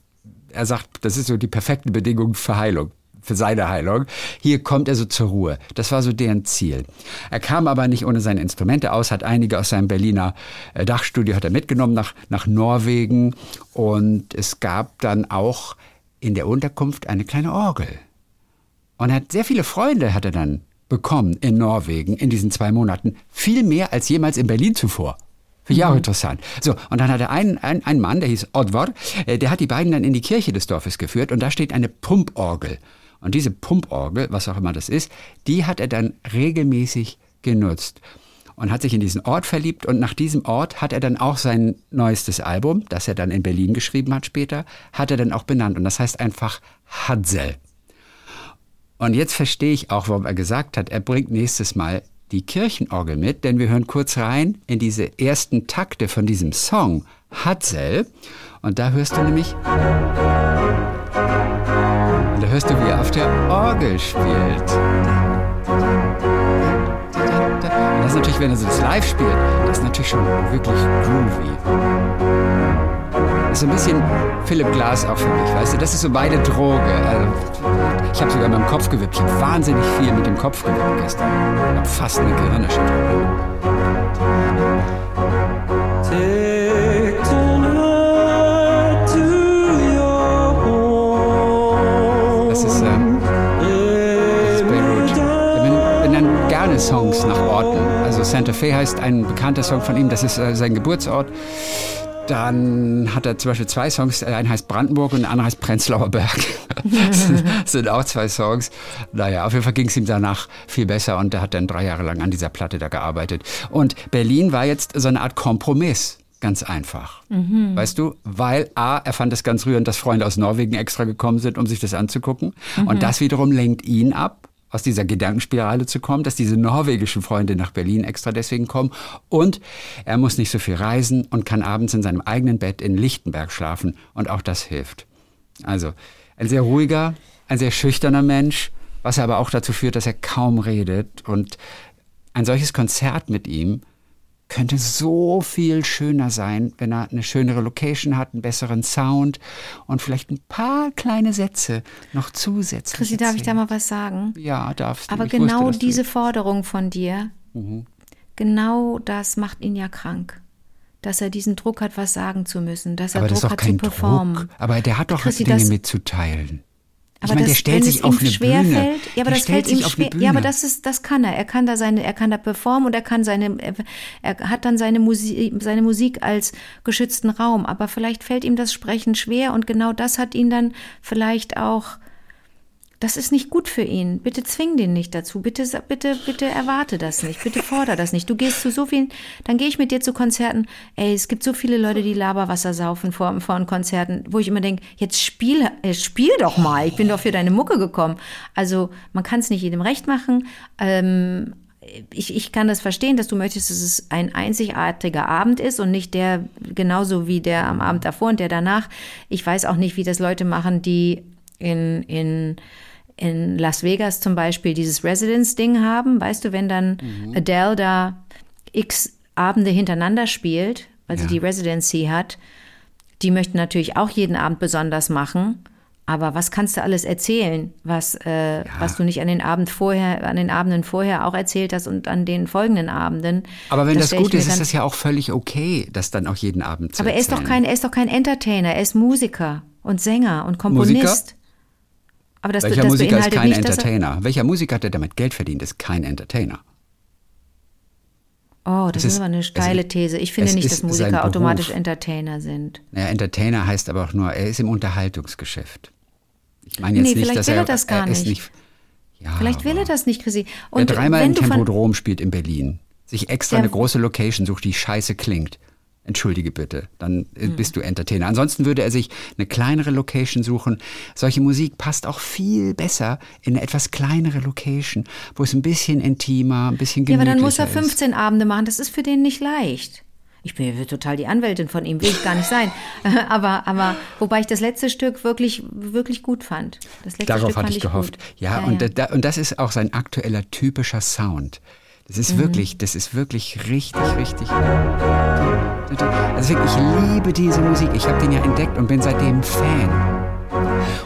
Er sagt, das ist so die perfekten Bedingungen für Heilung für seine Heilung. Hier kommt er so zur Ruhe. Das war so deren Ziel. Er kam aber nicht ohne seine Instrumente aus, hat einige aus seinem Berliner äh, Dachstudio hat er mitgenommen nach, nach Norwegen und es gab dann auch in der Unterkunft eine kleine Orgel. Und er hat sehr viele Freunde hat er dann bekommen in Norwegen in diesen zwei Monaten. Viel mehr als jemals in Berlin zuvor. Finde ich auch interessant. So, und dann hat er einen, einen, einen Mann, der hieß Oddvar, äh, der hat die beiden dann in die Kirche des Dorfes geführt und da steht eine Pumporgel. Und diese Pumporgel, was auch immer das ist, die hat er dann regelmäßig genutzt und hat sich in diesen Ort verliebt und nach diesem Ort hat er dann auch sein neuestes Album, das er dann in Berlin geschrieben hat später, hat er dann auch benannt und das heißt einfach Hadzel. Und jetzt verstehe ich auch, warum er gesagt hat, er bringt nächstes Mal die Kirchenorgel mit, denn wir hören kurz rein in diese ersten Takte von diesem Song Hadzel. Und da hörst du nämlich. Da hörst du, wie er auf der Orgel spielt. Und das ist natürlich, wenn er so das live spielt, das ist natürlich schon wirklich groovy. Das ist so ein bisschen Philipp Glass auch für mich, weißt du? Das ist so meine Droge. Also, ich habe sogar in meinem Kopf gewippt. Ich habe wahnsinnig viel mit dem Kopf gewippt gestern. Ich habe fast eine Gehirnerschütterung. Songs nach Orten. Also Santa Fe heißt ein bekannter Song von ihm, das ist äh, sein Geburtsort. Dann hat er zum Beispiel zwei Songs, der eine heißt Brandenburg und der andere heißt Prenzlauer Berg. das sind auch zwei Songs. Naja, auf jeden Fall ging es ihm danach viel besser und er hat dann drei Jahre lang an dieser Platte da gearbeitet. Und Berlin war jetzt so eine Art Kompromiss. Ganz einfach. Weißt du? Weil A, er fand es ganz rührend, dass Freunde aus Norwegen extra gekommen sind, um sich das anzugucken. Und das wiederum lenkt ihn ab, aus dieser Gedankenspirale zu kommen, dass diese norwegischen Freunde nach Berlin extra deswegen kommen. Und er muss nicht so viel reisen und kann abends in seinem eigenen Bett in Lichtenberg schlafen. Und auch das hilft. Also ein sehr ruhiger, ein sehr schüchterner Mensch, was aber auch dazu führt, dass er kaum redet. Und ein solches Konzert mit ihm könnte so viel schöner sein, wenn er eine schönere Location hat, einen besseren Sound und vielleicht ein paar kleine Sätze noch zusätzlich. Chrissy, darf ich da mal was sagen? Ja, darfst du. Aber Ich wusste, genau du- diese Forderung von dir, Mhm. genau das macht ihn ja krank. Dass er diesen Druck hat, was sagen zu müssen, dass er Aber das ist Druck hat zu kein performen. Druck. Aber der hat doch Chrissy, Dinge das- mitzuteilen. Ich Aber meine, der das, stellt wenn sich es auf ihm eine schwer Bühne. fällt, ja, aber der das stellt fällt ihm schwer. Ja, aber das ist, das kann er. Er kann da seine, er kann da performen und er kann seine, er hat dann seine Musik, seine Musik als geschützten Raum. Aber vielleicht fällt ihm das Sprechen schwer und genau das hat ihn dann vielleicht auch. Das ist nicht gut für ihn. Bitte zwing den nicht dazu. Bitte, bitte, bitte erwarte das nicht. Bitte fordere das nicht. Du gehst zu so vielen, dann gehe ich mit dir zu Konzerten. Ey, es gibt so viele Leute, die Laberwasser saufen vor, vor Konzerten, wo ich immer denke, jetzt spiel, äh, spiel doch mal. Ich bin doch für deine Mucke gekommen. Also, man kann es nicht jedem recht machen. Ähm, ich, ich kann das verstehen, dass du möchtest, dass es ein einzigartiger Abend ist und nicht der genauso wie der am Abend davor und der danach. Ich weiß auch nicht, wie das Leute machen, die in, in, in Las Vegas zum Beispiel dieses Residence-Ding haben. Weißt du, wenn dann Adele da x Abende hintereinander spielt, weil sie Ja. die Residency hat, die möchten natürlich auch jeden Abend besonders machen. Aber was kannst du alles erzählen, was, äh, was du nicht an den Abend vorher, an den Abenden vorher auch erzählt hast und an den folgenden Abenden? Aber wenn das, ich gut ist, ist das ja auch völlig okay, das dann auch jeden Abend zu Aber er ist doch erzählen. kein, er ist doch kein Entertainer, er ist Musiker und Sänger und Komponist. Aber das, Welcher das Musiker ist kein nicht, er, Entertainer? Welcher Musiker, der damit Geld verdient, ist kein Entertainer? Oh, das ist, ist- aber eine steile es- These. Ich finde nicht, dass Musiker automatisch Entertainer sind. Naja, Entertainer heißt aber auch nur, er ist im Unterhaltungsgeschäft. Ich meine jetzt Nee, nicht, vielleicht dass will er, er das gar ist nicht. ja, Vielleicht will er das nicht, Chrissy. Wer Und dreimal wenn im Tempodrom spielt in Berlin, sich extra eine große Location sucht, die scheiße klingt. Entschuldige bitte, dann äh, Hm. bist du Entertainer. Ansonsten würde er sich eine kleinere Location suchen. Solche Musik passt auch viel besser in eine etwas kleinere Location, wo es ein bisschen intimer, ein bisschen ja, aber gemütlicher dann muss er ist. 15 Abende machen. Das ist für den nicht leicht. Ich bin ja total die Anwältin von ihm, will ich gar nicht sein. aber, aber wobei ich das letzte Stück wirklich, wirklich gut fand. Darauf Stück hatte fand ich gehofft. Gut. Ja, und, Da, und das ist auch sein aktueller typischer Sound. Das ist Mhm. wirklich, das ist wirklich richtig, richtig. Also wirklich, ich liebe diese Musik. Ich habe den ja entdeckt und bin seitdem Fan.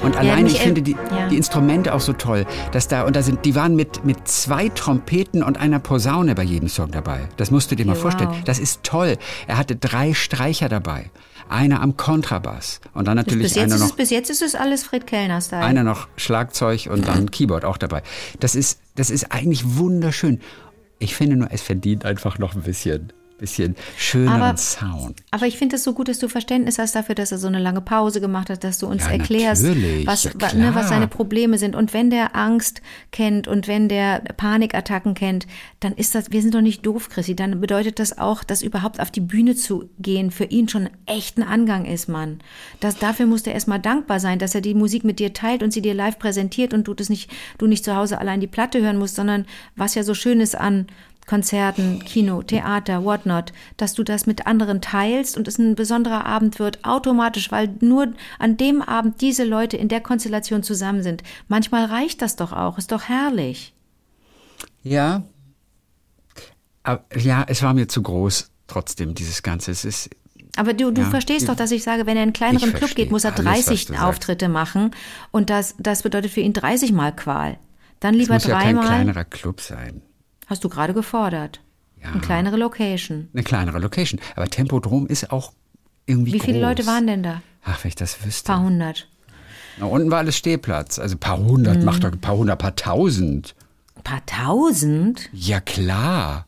Und allein, ich Michael- finde die, ja. die Instrumente auch so toll, dass da, und da sind, die waren mit, mit zwei Trompeten und einer Posaune bei jedem Song dabei. Das musst du dir mal Ja, vorstellen. wow. Das ist toll. Er hatte drei Streicher dabei. Einer am Kontrabass und dann natürlich Bis jetzt, einer ist noch es, bis jetzt ist es alles Fred Kellner-Style. einer noch Schlagzeug und dann Keyboard auch dabei. Das ist, das ist eigentlich wunderschön. Ich finde nur, es verdient einfach noch ein bisschen, bisschen schöneren Aber- Sound. Aber ich finde es so gut, dass du Verständnis hast dafür, dass er so eine lange Pause gemacht hat, dass du uns Ja, erklärst, was, ja, ne, was seine Probleme sind. Und wenn der Angst kennt und wenn der Panikattacken kennt, dann ist das, wir sind doch nicht doof, Chrissy, dann bedeutet das auch, dass überhaupt auf die Bühne zu gehen für ihn schon echt ein Angang ist, Mann. Das, dafür musst du erstmal dankbar sein, dass er die Musik mit dir teilt und sie dir live präsentiert und du das nicht, du nicht zu Hause allein die Platte hören musst, sondern was ja so schön ist an Konzerten, Kino, Theater, whatnot, dass du das mit anderen teilst und es ein besonderer Abend wird, automatisch, weil nur an dem Abend diese Leute in der Konstellation zusammen sind. Manchmal reicht das doch auch, ist doch herrlich. Ja. Aber, ja, es war mir zu groß trotzdem, dieses Ganze. Es ist, Aber du, du Ja. verstehst doch, dass ich sage, wenn er in einen kleineren Ich Club geht, muss er alles, was 30 du sagst. Auftritte machen und das, das bedeutet für ihn 30 Mal Qual. Dann es lieber muss ja kein dreimal, kleinerer Club sein. Hast du gerade gefordert. Ja. Eine kleinere Location. Eine kleinere Location. Aber Tempodrom ist auch irgendwie Wie viele groß. Leute waren denn da? Ach, wenn ich das wüsste. Paar hundert. Na, unten war alles Stehplatz. Also ein paar hundert, Mhm. macht doch ein paar hundert, paar tausend. Ein paar tausend? Ja, klar.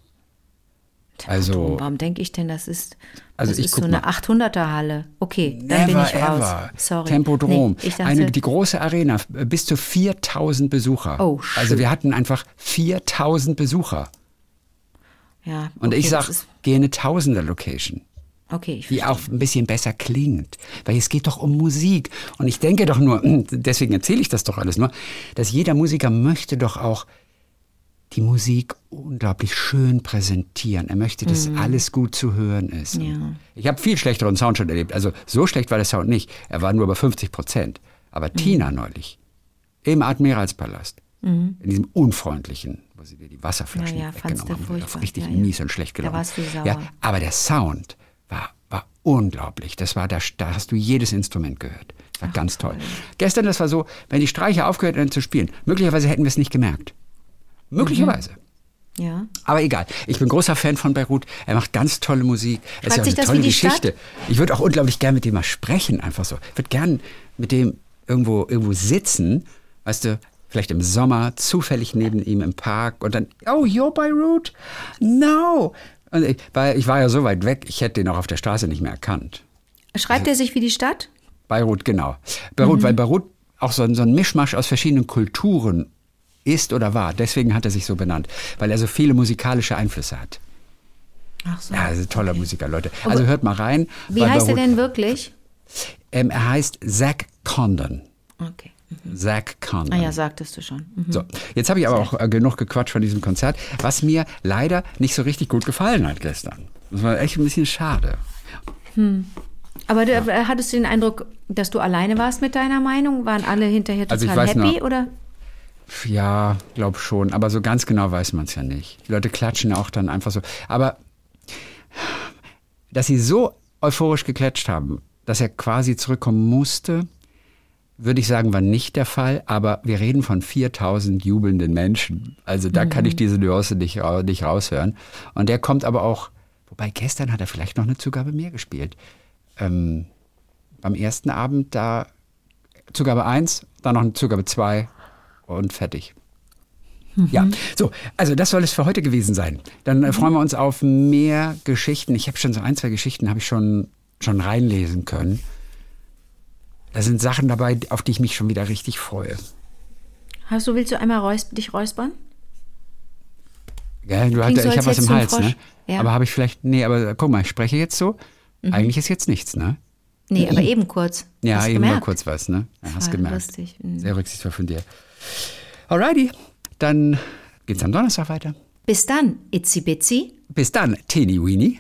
Also, Warum denke ich denn, das ist, Also das ich ist so eine mal. 800er Halle? Okay, dann bin ich raus. ever. Sorry. Tempodrom. Nee, ich dachte, Eine, die große Arena, äh, bis zu 4000 Besucher. Oh, also shit. wir hatten einfach 4000 Besucher. ja, Und okay, ich das sag, ist- geh in eine Tausender-Location. Okay, ich die auch ein bisschen besser klingt. Weil es geht doch um Musik. Und ich denke doch nur, deswegen erzähle ich das doch alles nur, dass jeder Musiker möchte doch auch die Musik unglaublich schön präsentieren. Er möchte, dass alles gut zu hören ist. Mhm. Ja. Ich habe viel schlechteren Sound schon erlebt. Also so schlecht war der Sound nicht. Er war nur bei 50 Prozent. Aber Mhm. Tina neulich, im Admiralspalast, in diesem unfreundlichen, wo sie dir die Wasserflaschen Ja, ja, weggenommen haben, furchtbar. richtig Ja, mies und schlecht Da gelaufen. warst du sauer. Ja, aber der Sound war, war unglaublich. Das war, da, da hast du jedes Instrument gehört. Das war ganz toll. Gestern, das war so, wenn die Streicher aufgehört hätten zu spielen, möglicherweise hätten wir es nicht gemerkt. Möglicherweise. Ja. Aber egal. Ich bin großer Fan von Beirut. Er macht ganz tolle Musik. Er ist ja eine das tolle Geschichte. Stadt? Ich würde auch unglaublich gern mit dem mal sprechen, einfach so. Ich würde gern mit dem irgendwo, irgendwo sitzen, weißt du, vielleicht im Sommer, zufällig neben ihm im Park und dann, oh, you're Beirut? No. Und ich, weil ich war ja so weit weg, ich hätte den auch auf der Straße nicht mehr erkannt. Schreibt er sich wie die Stadt? Beirut, genau. Beirut, weil Beirut auch so ein, so ein Mischmasch aus verschiedenen Kulturen ist oder war. Deswegen hat er sich so benannt, weil er so viele musikalische Einflüsse hat. Ach so. Ja, ist ein toller Musiker, Leute. Also hört mal rein. Wie heißt er denn wirklich? Ähm, er heißt Zach Condon. Okay. Zach Condon. Ah ja, sagtest du schon. Mhm. So, jetzt habe ich aber auch äh, genug gequatscht von diesem Konzert, was mir leider nicht so richtig gut gefallen hat gestern. Das war echt ein bisschen schade. Aber du, äh, hattest du den Eindruck, dass du alleine warst mit deiner Meinung? Waren alle hinterher total Also ich weiß happy noch- oder? Ja, glaub schon, aber so ganz genau weiß man es ja nicht. Die Leute klatschen auch dann einfach so. Aber dass sie so euphorisch geklatscht haben, dass er quasi zurückkommen musste, würde ich sagen, war nicht der Fall, aber wir reden von 4000 jubelnden Menschen. Also da kann ich diese Nuance nicht, nicht raushören. Und der kommt aber auch, wobei gestern hat er vielleicht noch eine Zugabe mehr gespielt. Ähm, beim ersten Abend da Zugabe 1, dann noch eine Zugabe 2 und fertig. Ja, so, also das soll es für heute gewesen sein. Dann äh, freuen wir uns auf mehr Geschichten. Ich habe schon so ein, zwei Geschichten, habe ich schon, schon reinlesen können. Da sind Sachen dabei, auf die ich mich schon wieder richtig freue. Hast du, willst du einmal räus dich räuspern? Gell, du so, ich habe was im Hals, ne? Ja. Aber habe ich vielleicht, nee, aber guck mal, ich spreche jetzt so. Eigentlich ist jetzt nichts, ne? Nee, aber eben kurz. Ja, Hast eben mal gemerkt? kurz was, ne? Ja, hast gemerkt. lustig. Mhm. Sehr rücksichtsvoll von dir. Alrighty, dann geht's am Donnerstag weiter. Bis dann, Itzi Bitzi. Bis dann, Teeny Weenie.